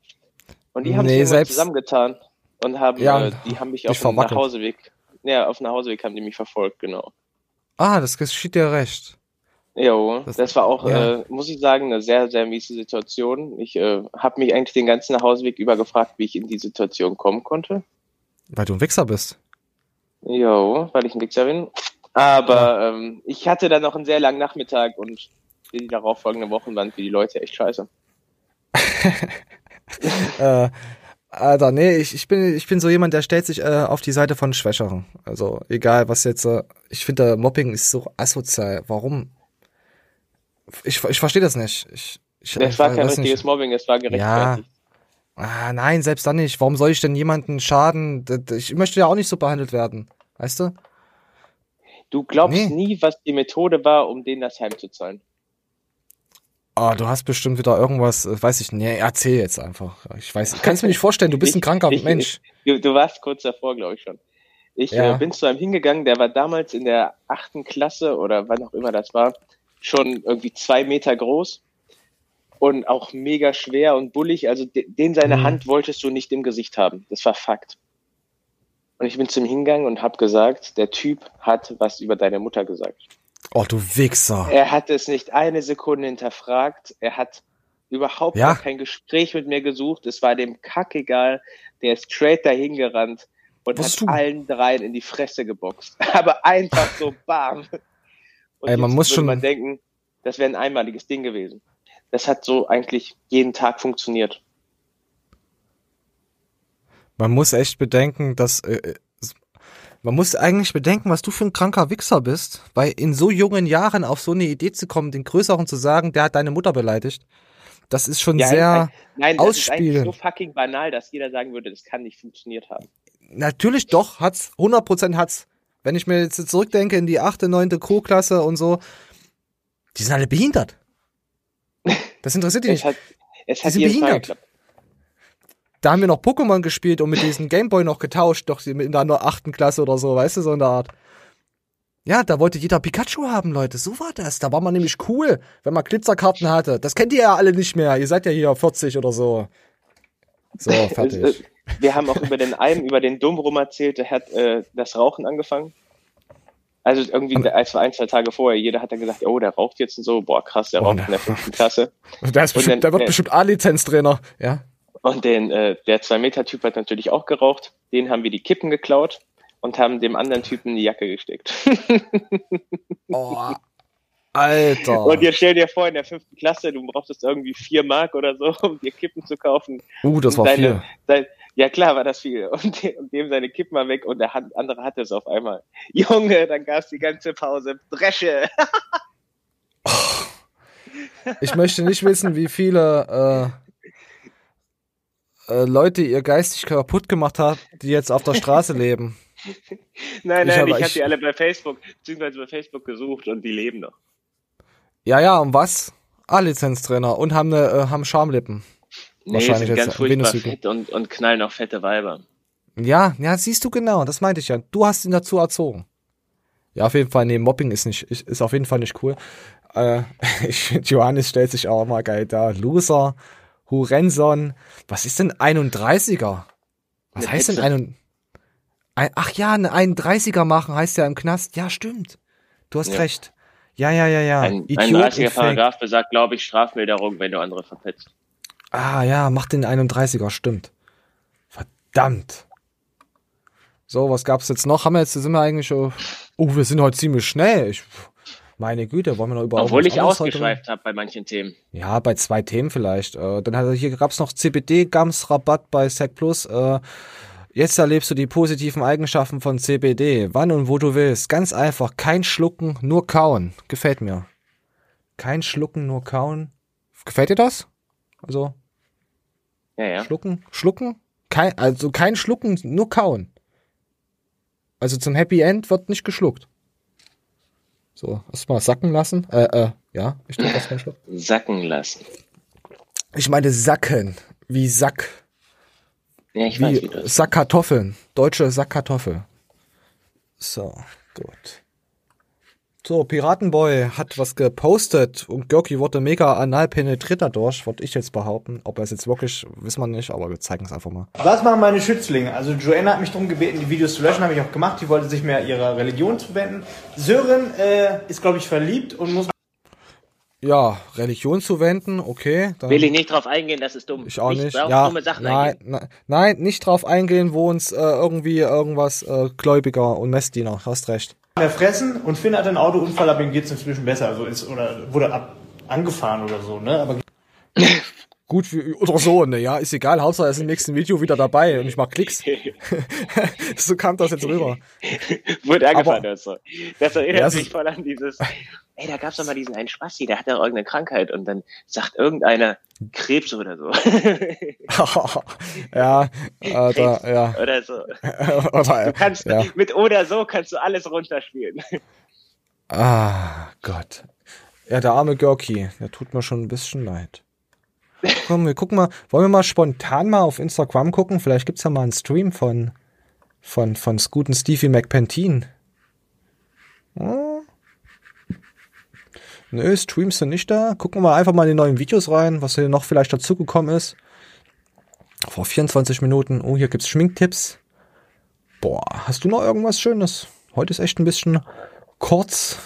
S1: Und die haben
S2: Nee,
S1: sich
S2: selbst-
S1: zusammengetan und haben,
S2: Ja,
S1: äh, die haben mich auf dem. Nachhauseweg, ja, auf dem Nachhauseweg haben die mich verfolgt, genau.
S2: Ah, das geschieht dir recht.
S1: Jo, das, war auch,
S2: ja.
S1: äh, muss ich sagen, eine sehr, sehr miese Situation. Ich äh, habe mich eigentlich den ganzen Nachhauseweg über gefragt, wie ich in die Situation kommen konnte.
S2: Weil du ein Wichser bist.
S1: Jo, weil ich ein Wichser bin. Aber ähm, ich hatte dann noch einen sehr langen Nachmittag und die darauffolgenden Wochen waren für die Leute echt scheiße.
S2: äh, Alter, nee, ich, ich, bin, ich bin so jemand, der stellt sich äh, auf die Seite von Schwächeren. Also egal, was jetzt, äh, ich finde, Mobbing ist so asozial. Warum? Ich, ich verstehe das nicht. Ich, ich,
S1: Es
S2: ich
S1: war kein richtiges
S2: nicht.
S1: Mobbing, es war
S2: Ja.
S1: gerechtfertigt.
S2: Ah, nein, selbst dann nicht. Warum soll ich denn jemanden schaden? Ich möchte ja auch nicht so behandelt werden. Weißt du?
S1: Du glaubst
S2: Nee.
S1: nie, was die Methode war, um denen das heimzuzahlen.
S2: Ah, du hast bestimmt wieder irgendwas, äh, weiß ich, nee, erzähl jetzt einfach. Ich weiß, ich kann es mir nicht vorstellen, du bist ein kranker
S1: ich,
S2: Mensch.
S1: Ich, du, warst kurz davor, glaube ich schon. Ich
S2: Ja.
S1: äh, bin zu einem hingegangen, der war damals in der achten Klasse oder wann auch immer das war, schon irgendwie zwei Meter groß und auch mega schwer und bullig. Also de, den seine
S2: Mhm.
S1: Hand wolltest du nicht im Gesicht haben. Das war Fakt. Und ich bin zu ihm hingegangen und habe gesagt, der Typ hat was über deine Mutter gesagt.
S2: Oh, du Wichser.
S1: Er hat es nicht eine Sekunde hinterfragt. Er hat überhaupt
S2: Ja.
S1: kein Gespräch mit mir gesucht. Es war dem Kack egal. Der ist straight dahin gerannt und
S2: Was
S1: hat
S2: du?
S1: allen dreien in die Fresse geboxt. Aber einfach so bam. Und
S2: Ey, man muss schon-
S1: man denken, das wäre ein einmaliges Ding gewesen. Das hat so eigentlich jeden Tag funktioniert.
S2: Man muss echt bedenken, dass äh, man muss eigentlich bedenken, was du für ein kranker Wichser bist, weil in so jungen Jahren auf so eine Idee zu kommen, den Größeren zu sagen, der hat deine Mutter beleidigt, das ist schon
S1: Ja,
S2: sehr
S1: Nein, das ist eigentlich
S2: ausspielen.
S1: so fucking banal, dass jeder sagen würde, das kann nicht funktioniert haben.
S2: Natürlich doch, hat's, 100% hat's. Wenn ich mir jetzt zurückdenke in die achte, neunte Co-Klasse und so, die sind alle behindert. Das interessiert die
S1: Es
S2: nicht.
S1: hat, es
S2: Die
S1: hat
S2: sind
S1: Mal
S2: behindert.
S1: geklappt.
S2: Da haben wir noch Pokémon gespielt und mit diesem Gameboy noch getauscht, doch in der achten Klasse oder so, weißt du, so in der Art. Ja, da wollte jeder Pikachu haben, Leute. So war das. Da war man nämlich cool, wenn man Glitzerkarten hatte. Das kennt ihr ja alle nicht mehr. Ihr seid ja hier 40 oder so. So, fertig.
S1: Wir haben auch über den einen, über den Dumm rum erzählt, der hat äh, das Rauchen angefangen. Also irgendwie, als wir ein, zwei Tage vorher, jeder hat dann gesagt, oh, der raucht jetzt und so, boah, krass, der
S2: Oh,
S1: raucht
S2: ne.
S1: in der fünften Klasse.
S2: Der, ist bestimmt,
S1: dann-
S2: der wird
S1: äh,
S2: bestimmt A-Lizenz-Trainer. Ja.
S1: Und den, äh, der Zwei-Meter-Typ hat natürlich auch geraucht. Den haben wir die Kippen geklaut und haben dem anderen Typen die Jacke gesteckt.
S2: Oh, Alter.
S1: Und jetzt stell dir vor, in der fünften Klasse, du brauchtest irgendwie vier Mark oder so, um dir Kippen zu kaufen.
S2: Uh, das war
S1: deine,
S2: viel.
S1: Dein, ja klar war das viel. Und, de, und dem seine Kippen mal weg und der hat, andere hatte es auf einmal. Junge, dann gab's die ganze Pause Dresche.
S2: Ich möchte nicht wissen, wie viele äh, äh, Leute ihr geistig kaputt gemacht haben, die jetzt auf der Straße leben.
S1: nein, nein, ich habe
S2: ich-
S1: die alle bei Facebook, beziehungsweise bei Facebook gesucht und die leben noch.
S2: Ja, ja, und was? A-Lizenztrainer und haben, ne, äh, haben Schamlippen.
S1: Nee,
S2: Wahrscheinlich
S1: sind
S2: jetzt
S1: ganz furchtbar fett und, und knallen auch fette Weiber.
S2: Ja, ja, siehst du genau, das meinte ich ja. Du hast ihn dazu erzogen. Ja, auf jeden Fall, nee, Mobbing ist nicht, ist, ist auf jeden Fall nicht cool. Äh, ich Johannes stellt sich auch mal geil da. Loser, Hurenson. Was ist denn 31er? Was
S1: Eine
S2: heißt denn ein, ein Ach ja, eine 31er machen heißt ja im Knast. Ja, stimmt. Du hast
S1: Ja.
S2: recht. Ja, ja, ja, ja.
S1: Ein
S2: Idiot
S1: 31er
S2: und Fake.
S1: Paragraph besagt, glaube ich, Strafmilderung, wenn du andere verpetzt.
S2: Ah ja, mach den 31er, stimmt. Verdammt. So, was gab's jetzt noch? Haben wir jetzt, sind wir eigentlich schon. Oh, wir sind heute ziemlich schnell. Ich, meine Güte, wollen wir noch über
S1: Obwohl ich ausgeschweift habe bei manchen Themen.
S2: Ja, bei zwei Themen vielleicht. Äh, dann hat hier gab's noch CBD-Gams-Rabatt bei Sec Plus. Äh, jetzt erlebst du die positiven Eigenschaften von CBD. Wann und wo du willst. Ganz einfach. Kein Schlucken, nur kauen. Gefällt mir. Kein Schlucken, nur kauen. Gefällt dir das? Also,
S1: Ja, ja.
S2: Schlucken? Schlucken? Kein, also kein Schlucken, nur kauen. Also zum Happy End wird nicht geschluckt. So, erstmal sacken lassen. Äh, äh, ja, ich erstmal einen Schluck.
S1: Sacken lassen.
S2: Ich meine sacken, wie Sack.
S1: Ja, ich weiß, wie
S2: Wie
S1: das
S2: Sackkartoffeln. Deutsche Sackkartoffel. So, gut. So, Piratenboy hat was gepostet und Görki wurde mega anal penetriert dadurch, würde ich jetzt behaupten. Ob er es jetzt wirklich, wissen wir nicht, aber wir zeigen es einfach mal.
S19: Was machen meine Schützlinge? Also Joanna hat mich darum gebeten, die Videos zu löschen, habe ich auch gemacht. Die wollte sich mehr ihrer Religion zuwenden. Sören äh, ist, glaube ich, verliebt und muss...
S2: Ja, Religion zuwenden, okay. Dann
S1: Will ich nicht drauf eingehen, das ist dumm.
S2: Ich auch nicht.
S1: auf
S2: Ja,
S1: dumme Sachen
S2: nein,
S1: eingehen.
S2: nein, nein, nicht drauf eingehen, wo uns äh, irgendwie irgendwas äh, Gläubiger und Messdiener. Hast recht.
S19: Mehr fressen und Finn hat einen Autounfall, aber ihm geht's inzwischen besser. Also ist, oder wurde ab, angefahren oder so, ne? Aber
S2: Gut wie, oder so, ne, ja, ist egal. Hauptsache er ist im nächsten Video wieder dabei und ich mach Klicks. so kam das jetzt rüber.
S1: Wurde angefangen, das so. Das erinnert
S2: Ja,
S1: mich
S2: ist-
S1: voll an dieses, ey, da gab's doch mal diesen einen Spasti, der hat ja irgendeine Krankheit und dann sagt irgendeiner Krebs oder so.
S2: ja, äh, da, ja.
S1: Oder so.
S2: oder,
S1: Du kannst,
S2: ja.
S1: mit oder so kannst du alles runterspielen.
S2: Ah, Gott. Ja, der arme Görki, der tut mir schon ein bisschen leid. Komm, wir gucken mal, wollen wir mal spontan mal auf Instagram gucken? Vielleicht gibt's ja mal einen Stream von, von, von guten Stevie McPentin. Hm? Nö, Streams sind nicht da. Gucken wir einfach mal in die neuen Videos rein, was hier noch vielleicht dazugekommen ist. Vor 24 Minuten. Oh, hier gibt's Schminktipps. Boah, hast du noch irgendwas Schönes? Heute ist echt ein bisschen kurz.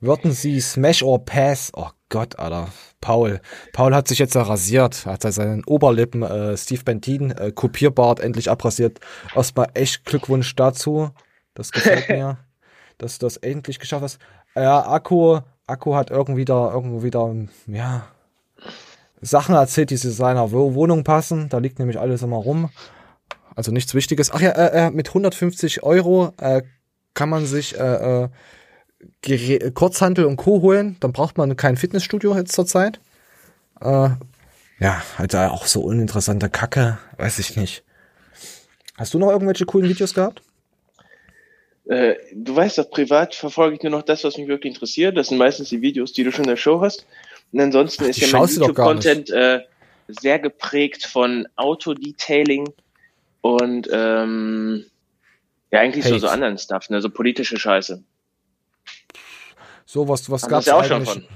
S2: Würden Sie Smash or Pass? Oh Gott, Alter. Paul. Paul hat sich jetzt ja rasiert. Hat seinen Oberlippen äh, Steve Bentin äh, Kopierbart endlich abrasiert. Erstmal echt Glückwunsch dazu. Das gefällt mir, dass du das endlich geschafft hast. Ja, Akku, Akku hat irgendwie da, irgendwie da, ja, Sachen erzählt, die zu seiner Wo- Wohnung passen. Da liegt nämlich alles immer rum. Also nichts Wichtiges. Ach ja, äh, äh, mit 150 Euro äh, kann man sich äh, äh, Kurzhandel und Co. holen. Dann braucht man kein Fitnessstudio jetzt zurzeit. Äh, ja, halt auch so uninteressante Kacke. Weiß ich nicht. Hast du noch irgendwelche coolen Videos gehabt?
S1: Äh, du weißt doch, privat verfolge ich nur noch das, was mich wirklich interessiert. Das sind meistens die Videos, die du schon in der Show hast. Und ansonsten
S2: Ach,
S1: ist ja mein. YouTube-Content äh, sehr geprägt von Autodetailing und ähm, ja, eigentlich so,
S2: Hate.
S1: so anderen Stuff, ne? so politische Scheiße.
S2: So, was, was gab's
S1: ja auch schon von.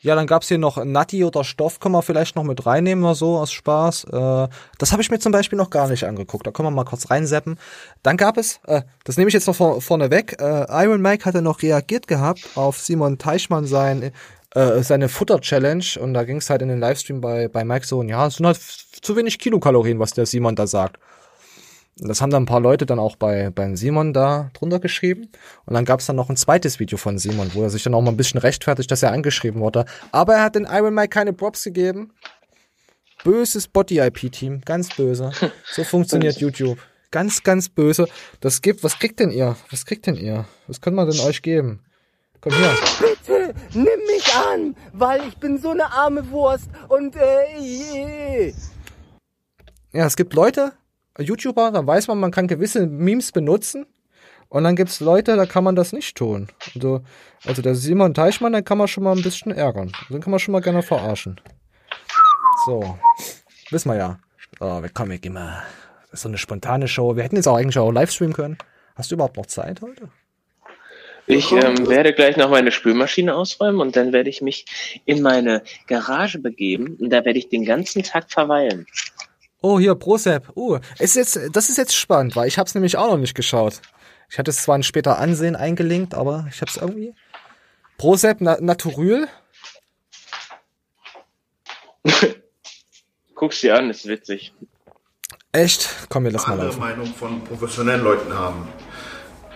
S2: Ja, dann gab's hier noch Natti oder Stoff, können wir vielleicht noch mit reinnehmen oder so aus Spaß. Äh, das habe ich mir zum Beispiel noch gar nicht angeguckt. Da können wir mal kurz reinseppen. Dann gab es, äh, das nehme ich jetzt noch vor, vorne weg, äh, Iron Mike hatte noch reagiert gehabt auf Simon Teichmann sein, äh, seine Futter-Challenge und da ging's halt in den Livestream bei, bei Mike so, und ja, es sind halt zu wenig Kilokalorien, was der Simon da sagt. Das haben dann ein paar Leute dann auch bei beim Simon da drunter geschrieben. Und dann gab es dann noch ein zweites Video von Simon, wo er sich dann auch mal ein bisschen rechtfertigt, dass er angeschrieben wurde. Aber er hat den Iron Mike keine Props gegeben. Böses Body-IP-Team, ganz böse. So funktioniert YouTube. Ganz, ganz böse. Das gibt, was kriegt denn ihr? Was kriegt denn ihr? Was kann man denn euch geben? Komm her.
S20: Bitte, nimm mich an, weil ich bin so eine arme Wurst und äh, je.
S2: Ja, es gibt Leute, YouTuber, da weiß man, man kann gewisse Memes benutzen. Und dann gibt's Leute, da kann man das nicht tun. Also, also der Simon Teichmann, den kann man schon mal ein bisschen ärgern. Den kann man schon mal gerne verarschen. So. Wissen wir ja. Oh, wir kommen, mal. Das ist so eine spontane Show. Wir hätten jetzt auch eigentlich auch live streamen können. Hast du überhaupt noch Zeit heute?
S1: Ich ähm, werde gleich noch meine Spülmaschine ausräumen und dann werde ich mich in meine Garage begeben und da werde ich den ganzen Tag verweilen.
S2: Oh, hier, Prosep. Uh, ist jetzt, das ist jetzt spannend, weil ich habe es nämlich auch noch nicht geschaut. Ich hatte es zwar ein später Ansehen eingelinkt, aber ich habe es irgendwie. Prosep Na Naturyl?
S1: Guck's dir an, ist witzig.
S2: Echt? Komm, wir lassen mal
S5: andere
S2: laufen.
S5: Meinung von professionellen Leuten haben.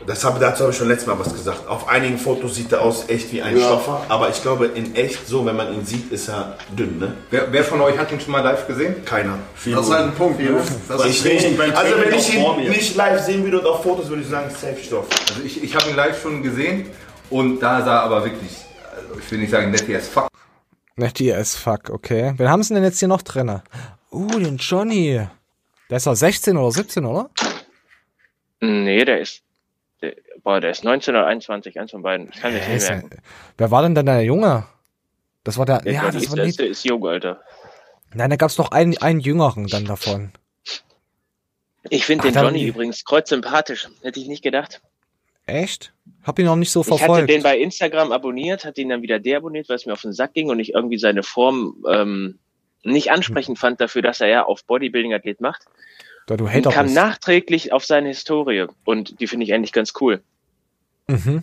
S5: Das hab, dazu habe ich schon letztes Mal was gesagt. Auf einigen Fotos sieht er aus echt wie ein
S4: Ja.
S5: Stoffer, aber ich glaube in echt so, wenn man ihn sieht, ist er dünn, ne?
S4: Wer, wer von euch hat ihn schon mal live gesehen?
S5: Keiner.
S4: Das ist halt ein Punkt. Ne? Das
S5: ich
S4: ist
S5: nicht.
S4: beim
S5: Also wenn ich ihn nicht live sehen würde und auf Fotos würde ich sagen, safe Stoff.
S4: Also ich, ich habe ihn live schon gesehen und da sah er aber wirklich, also ich will nicht sagen netty as fuck.
S2: Netty as fuck, okay. Wen haben sie denn jetzt hier noch drin? Uh, den Johnny. Der ist doch 16 oder 17, oder?
S1: Nee, der ist, boah, der ist 19 oder 21, eins von beiden. Ich kann nicht merken.
S2: Wer war denn dann der Junge? Das war der,
S1: Der
S2: ja, das
S1: ist,
S2: war
S1: der
S2: nicht,
S1: ist, jung, Alter.
S2: nein, da gab's noch einen, einen Jüngeren dann davon.
S1: Ich finde den Johnny übrigens kreuzsympathisch. Hätte ich nicht gedacht.
S2: Echt? Hab ihn noch nicht so
S1: Ich hatte
S2: verfolgt.
S1: den bei Instagram abonniert, hatte ihn dann wieder deabonniert, weil es mir auf den Sack ging und ich irgendwie seine Form ähm, nicht ansprechend fand dafür, dass er ja auf Bodybuilding-Athlet macht.
S2: Da du
S1: Und
S2: Hater
S1: kam
S2: bist.
S1: nachträglich auf seine Historie und die finde ich eigentlich ganz cool.
S2: Mhm.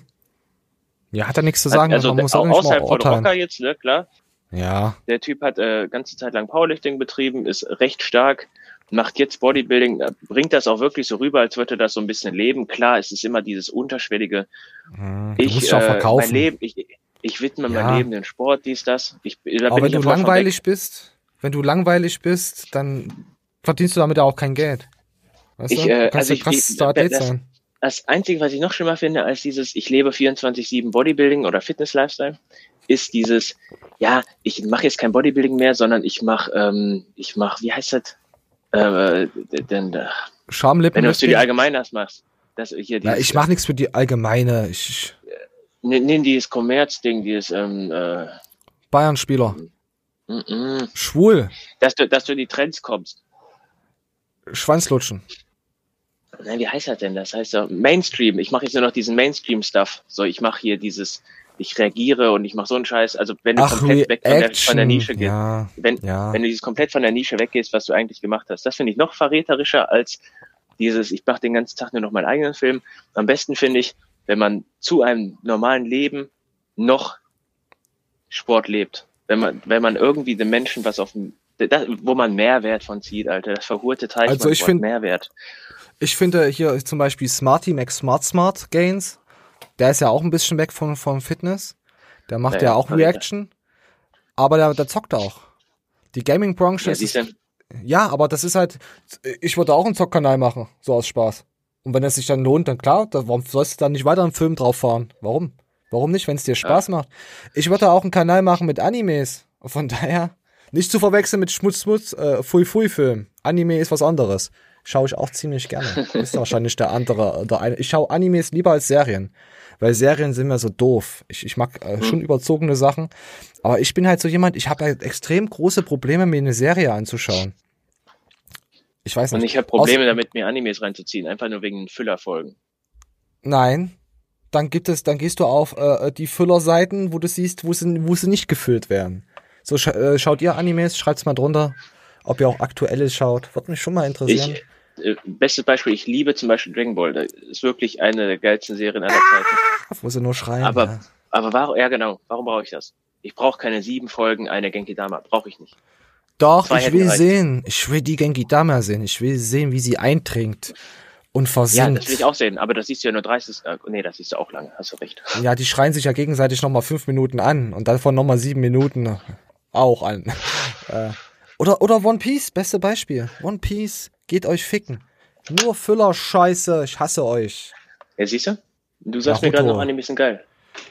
S2: Ja, hat er nichts zu sagen,
S1: also
S2: man muss
S1: au-
S2: auch
S1: außerhalb von. Rocker jetzt, ne, klar.
S2: Ja,
S1: Der Typ hat äh, ganze Zeit lang Powerlifting betrieben, ist recht stark, macht jetzt Bodybuilding, äh, bringt das auch wirklich so rüber, als würde das so ein bisschen leben. Klar, es ist immer dieses unterschwellige.
S2: Hm, du
S1: Ich,
S2: musst ja
S1: äh,
S2: verkaufen.
S1: mein Leben, ich, ich widme
S2: Ja.
S1: mein Leben den Sport, dies, das. Ich, da
S2: Aber wenn du langweilig bist, wenn du langweilig bist, dann verdienst du damit ja auch kein Geld. Weißt
S1: Ich, äh, also
S2: ja
S1: ich,
S2: Athlet
S1: das,
S2: sein.
S1: das Einzige, was ich noch schlimmer finde, als dieses Ich lebe 24-7 Bodybuilding oder Fitness-Lifestyle, ist dieses, ja, ich mache jetzt kein Bodybuilding mehr, sondern ich mache, ähm, ich mache, wie heißt das? Äh, denn, äh,
S2: Schamlippen.
S1: wenn du es für die
S2: Lifting?
S1: Allgemeiners machst. Das hier
S2: Ja,
S1: dieses,
S2: ich mache nichts für die allgemeine. Ich, ich
S1: nee, nee, dieses Kommerzding, dieses, ähm, äh,
S2: Bayern-Spieler.
S1: mm, mm,
S2: Schwul.
S1: dass du, dass du in die Trends kommst.
S2: Schwanzlutschen.
S1: Nein, wie heißt das denn? Das heißt ja Mainstream. Ich mache jetzt nur noch diesen Mainstream-Stuff. So, ich mache hier dieses, ich reagiere und ich mache so einen Scheiß. Also wenn du
S2: Ach,
S1: komplett weg von der, von der Nische gehst,
S2: Ja,
S1: wenn,
S2: ja.
S1: wenn du dieses komplett von der Nische weggehst, was du eigentlich gemacht hast, das finde ich noch verräterischer als dieses, ich mache den ganzen Tag nur noch meinen eigenen Film. Am besten finde ich, wenn man zu einem normalen Leben noch Sport lebt. Wenn man, wenn man irgendwie den Menschen was auf dem, das, wo man Mehrwert von zieht, Alter, das verhurte Teich
S2: Also ich find-
S1: Mehrwert.
S2: Ich finde hier zum Beispiel Smarty Max Smart Smart Gains. Der ist ja auch ein bisschen weg von, von Fitness. Der macht
S1: Ja,
S2: ja, auch Reaction. Aber der, der zockt auch. Die Gaming-Branche
S1: Ja,
S2: ist. Ja, aber das ist halt. Ich würde auch einen Zockkanal machen. So aus Spaß. Und wenn es sich dann lohnt, dann klar, da, warum sollst du dann nicht weiter einen Film drauf fahren? Warum? Warum nicht, wenn es dir Spaß macht? Ich würde auch einen Kanal machen mit Animes. Von daher, nicht zu verwechseln mit Schmutz Schmutz, äh, Fui Fui Film. Anime ist was anderes. Schaue ich auch ziemlich gerne. Ist wahrscheinlich der andere, der eine. Ich schaue Animes lieber als Serien. Weil Serien sind mir so doof. Ich, ich mag äh, schon überzogene Sachen. Aber ich bin halt so jemand, ich habe halt extrem große Probleme, mir eine Serie anzuschauen. Ich weiß nicht.
S1: Und ich habe Probleme
S2: Außer-
S1: damit, mir Animes reinzuziehen, einfach nur wegen Füllerfolgen.
S2: Nein. Dann gibt es, dann gehst du auf äh, die Füllerseiten, wo du siehst, wo sie, wo sie nicht gefüllt werden. So scha äh, schaut ihr Animes, schreibt's mal drunter, ob ihr auch aktuelle schaut. Würde mich schon mal interessieren.
S1: Ich, äh, bestes Beispiel, ich liebe zum Beispiel Dragon Ball. Das ist wirklich eine der geilsten Serien aller Zeiten.
S2: wo sie nur schreien.
S1: Aber,
S2: ja.
S1: aber warum, ja genau, warum brauche ich das? Ich brauche keine sieben Folgen, eine Genki Dama. Brauche ich nicht.
S2: Doch,
S1: zwei
S2: ich will
S1: gereicht.
S2: sehen. Ich will die Genki Dama sehen. Ich will sehen, wie sie eintrinkt und
S1: Ja,
S2: versinkt.
S1: das will ich auch sehen, aber das siehst du ja nur 30. Äh, nee, das siehst du auch lange, hast du recht.
S2: Ja, die schreien sich ja gegenseitig nochmal fünf Minuten an und davon nochmal sieben Minuten auch an. äh, oder, oder One Piece, beste Beispiel. One Piece, geht euch ficken. Nur Füller-Scheiße, ich hasse euch.
S1: Ja, siehst du? Du sagst mir gerade
S2: Naruto.
S1: noch Animes sind geil.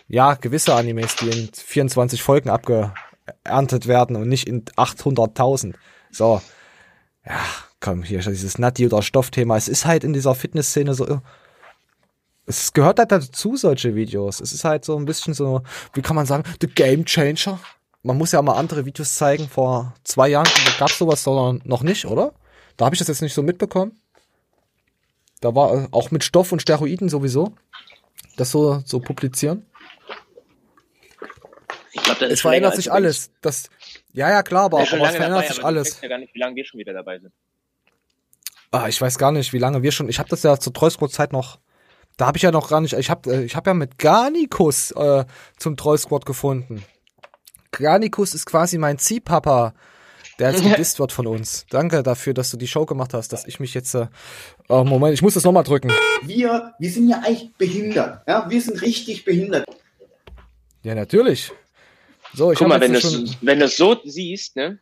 S2: Ja, gewisse Animes, die in 24 Folgen abgeerntet werden und nicht in 800.000. So. Ja, komm, hier ist dieses Natti- oder Stoffthema. Es ist halt in dieser Fitnessszene so. Es gehört halt dazu, solche Videos. Es ist halt so ein bisschen so, wie kann man sagen, the game changer. Man muss ja mal andere Videos zeigen. Vor zwei Jahren gab es sowas doch noch nicht, oder? Da habe ich das jetzt nicht so mitbekommen. Da war äh, auch mit Stoff und Steroiden sowieso. das so, so publizieren?
S1: Ich glaube, das
S2: Es verändert sich alles. Das, ja, ja, klar, aber, aber es verändert
S1: dabei,
S2: sich alles.
S1: checkst ja gar nicht, wie lange wir schon wieder dabei sind.
S2: Ah, ich weiß gar nicht, wie lange wir schon. Ich habe das ja zur Trollsquad-Zeit noch. Da habe ich ja noch gar nicht. Ich habe ich hab ja mit Garnikus äh, zum Trollsquad gefunden. Garnikus ist quasi mein Ziehpapa, der jetzt gedisst wird von uns. Danke dafür, dass du die Show gemacht hast, dass ich mich jetzt. Äh, oh, Moment, ich muss das nochmal drücken.
S15: Wir, wir sind ja eigentlich behindert. Ja, wir sind richtig behindert.
S2: Ja, natürlich. So, ich
S1: Guck mal, wenn du
S2: jetzt schon.
S1: wenn du es so siehst, ne?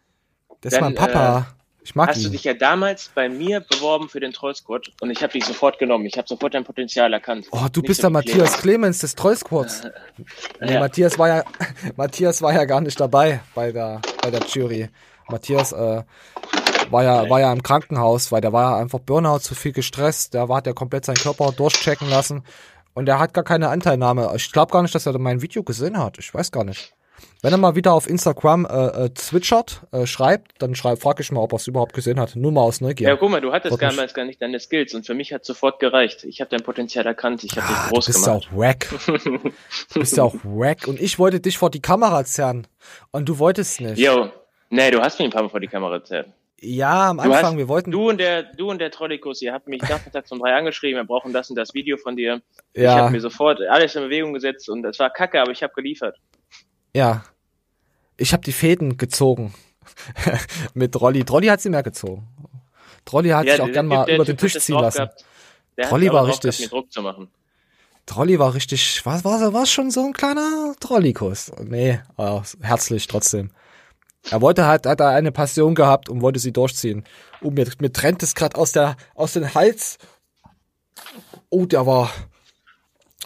S2: Das ist mein Papa. Ich mag
S1: hast du
S2: ihn.
S1: dich ja damals bei mir beworben für den Trollsquad und ich habe dich sofort genommen. Ich habe sofort dein Potenzial erkannt.
S2: Oh, du
S1: Nicht
S2: bist der Matthias
S1: Clemens.
S2: Clemens des Trollsquads. Nee,
S1: Ja.
S2: Matthias war ja Matthias war ja gar nicht dabei bei der bei der Jury. Matthias äh, war ja war ja im Krankenhaus, weil der war ja einfach Burnout, zu viel gestresst, der war hat ja komplett seinen Körper durchchecken lassen und er hat gar keine Anteilnahme. Ich glaube gar nicht, dass er mein Video gesehen hat. Ich weiß gar nicht. Wenn er mal wieder auf Instagram äh, äh, zwitschert, äh, schreibt, dann schreib, frag ich mal, ob er es überhaupt gesehen hat. Nur mal aus Neugier.
S1: Ja, guck mal, du hattest damals gar nicht deine Skills und für mich hat sofort gereicht. Ich habe dein Potenzial erkannt, ich habe dich
S2: Ah,
S1: groß
S2: du bist ja auch wack. Du bist ja auch wack. Und ich wollte dich vor die Kamera zerren. Und du wolltest nicht.
S1: Jo, nee, du hast mich ein paar Mal vor die Kamera gezerrt.
S2: Ja, am Anfang,
S1: hast,
S2: wir wollten.
S1: Du und der, du und der Trollikus, ihr habt mich nachmittags um drei angeschrieben, wir brauchen das und das Video von dir. Ich
S2: Ja.
S1: habe mir sofort alles in Bewegung gesetzt und es war kacke, aber ich habe geliefert.
S2: Ja. Ich habe die Fäden gezogen. Mit Rolli. Trolli hat sie mehr gezogen. Trolli hat
S1: Ja,
S2: sich auch gern mal über den Tisch ziehen lassen.
S1: es
S2: war
S1: gehabt,
S2: richtig.
S1: Druck zu machen.
S2: Trolli war richtig. Was war? War schon so ein kleiner Trollikus. Nee, aber herzlich trotzdem. Er wollte halt, hat er eine Passion gehabt und wollte sie durchziehen. Oh, mir, mir trennt es gerade aus der, aus dem Hals. Oh, der war.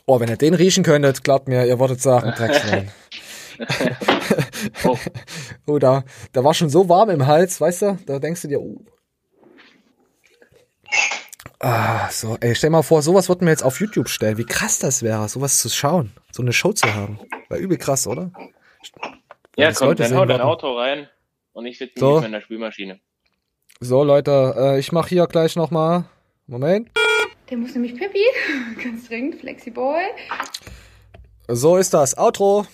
S2: Oh, wenn ihr den riechen könntet, glaubt mir, ihr würdet sagen, Dreckschwein.
S1: oh.
S2: oh, da, da war schon so warm im Hals, weißt du? Da denkst du dir, oh. Ah, so, ey, stell mal vor, sowas würden wir jetzt auf YouTube stellen. Wie krass das wäre, sowas zu schauen, so eine Show zu haben. War übel krass, oder?
S1: Ja,
S2: das
S1: komm,
S2: Leute
S1: dann hau dein. Auto rein und ich sitze
S2: So.
S1: so. in der Spülmaschine.
S2: So, Leute, äh, ich mache hier gleich nochmal. Moment.
S7: Der muss nämlich Pippi. Ganz dringend. Flexiboy.
S2: So ist das. Outro.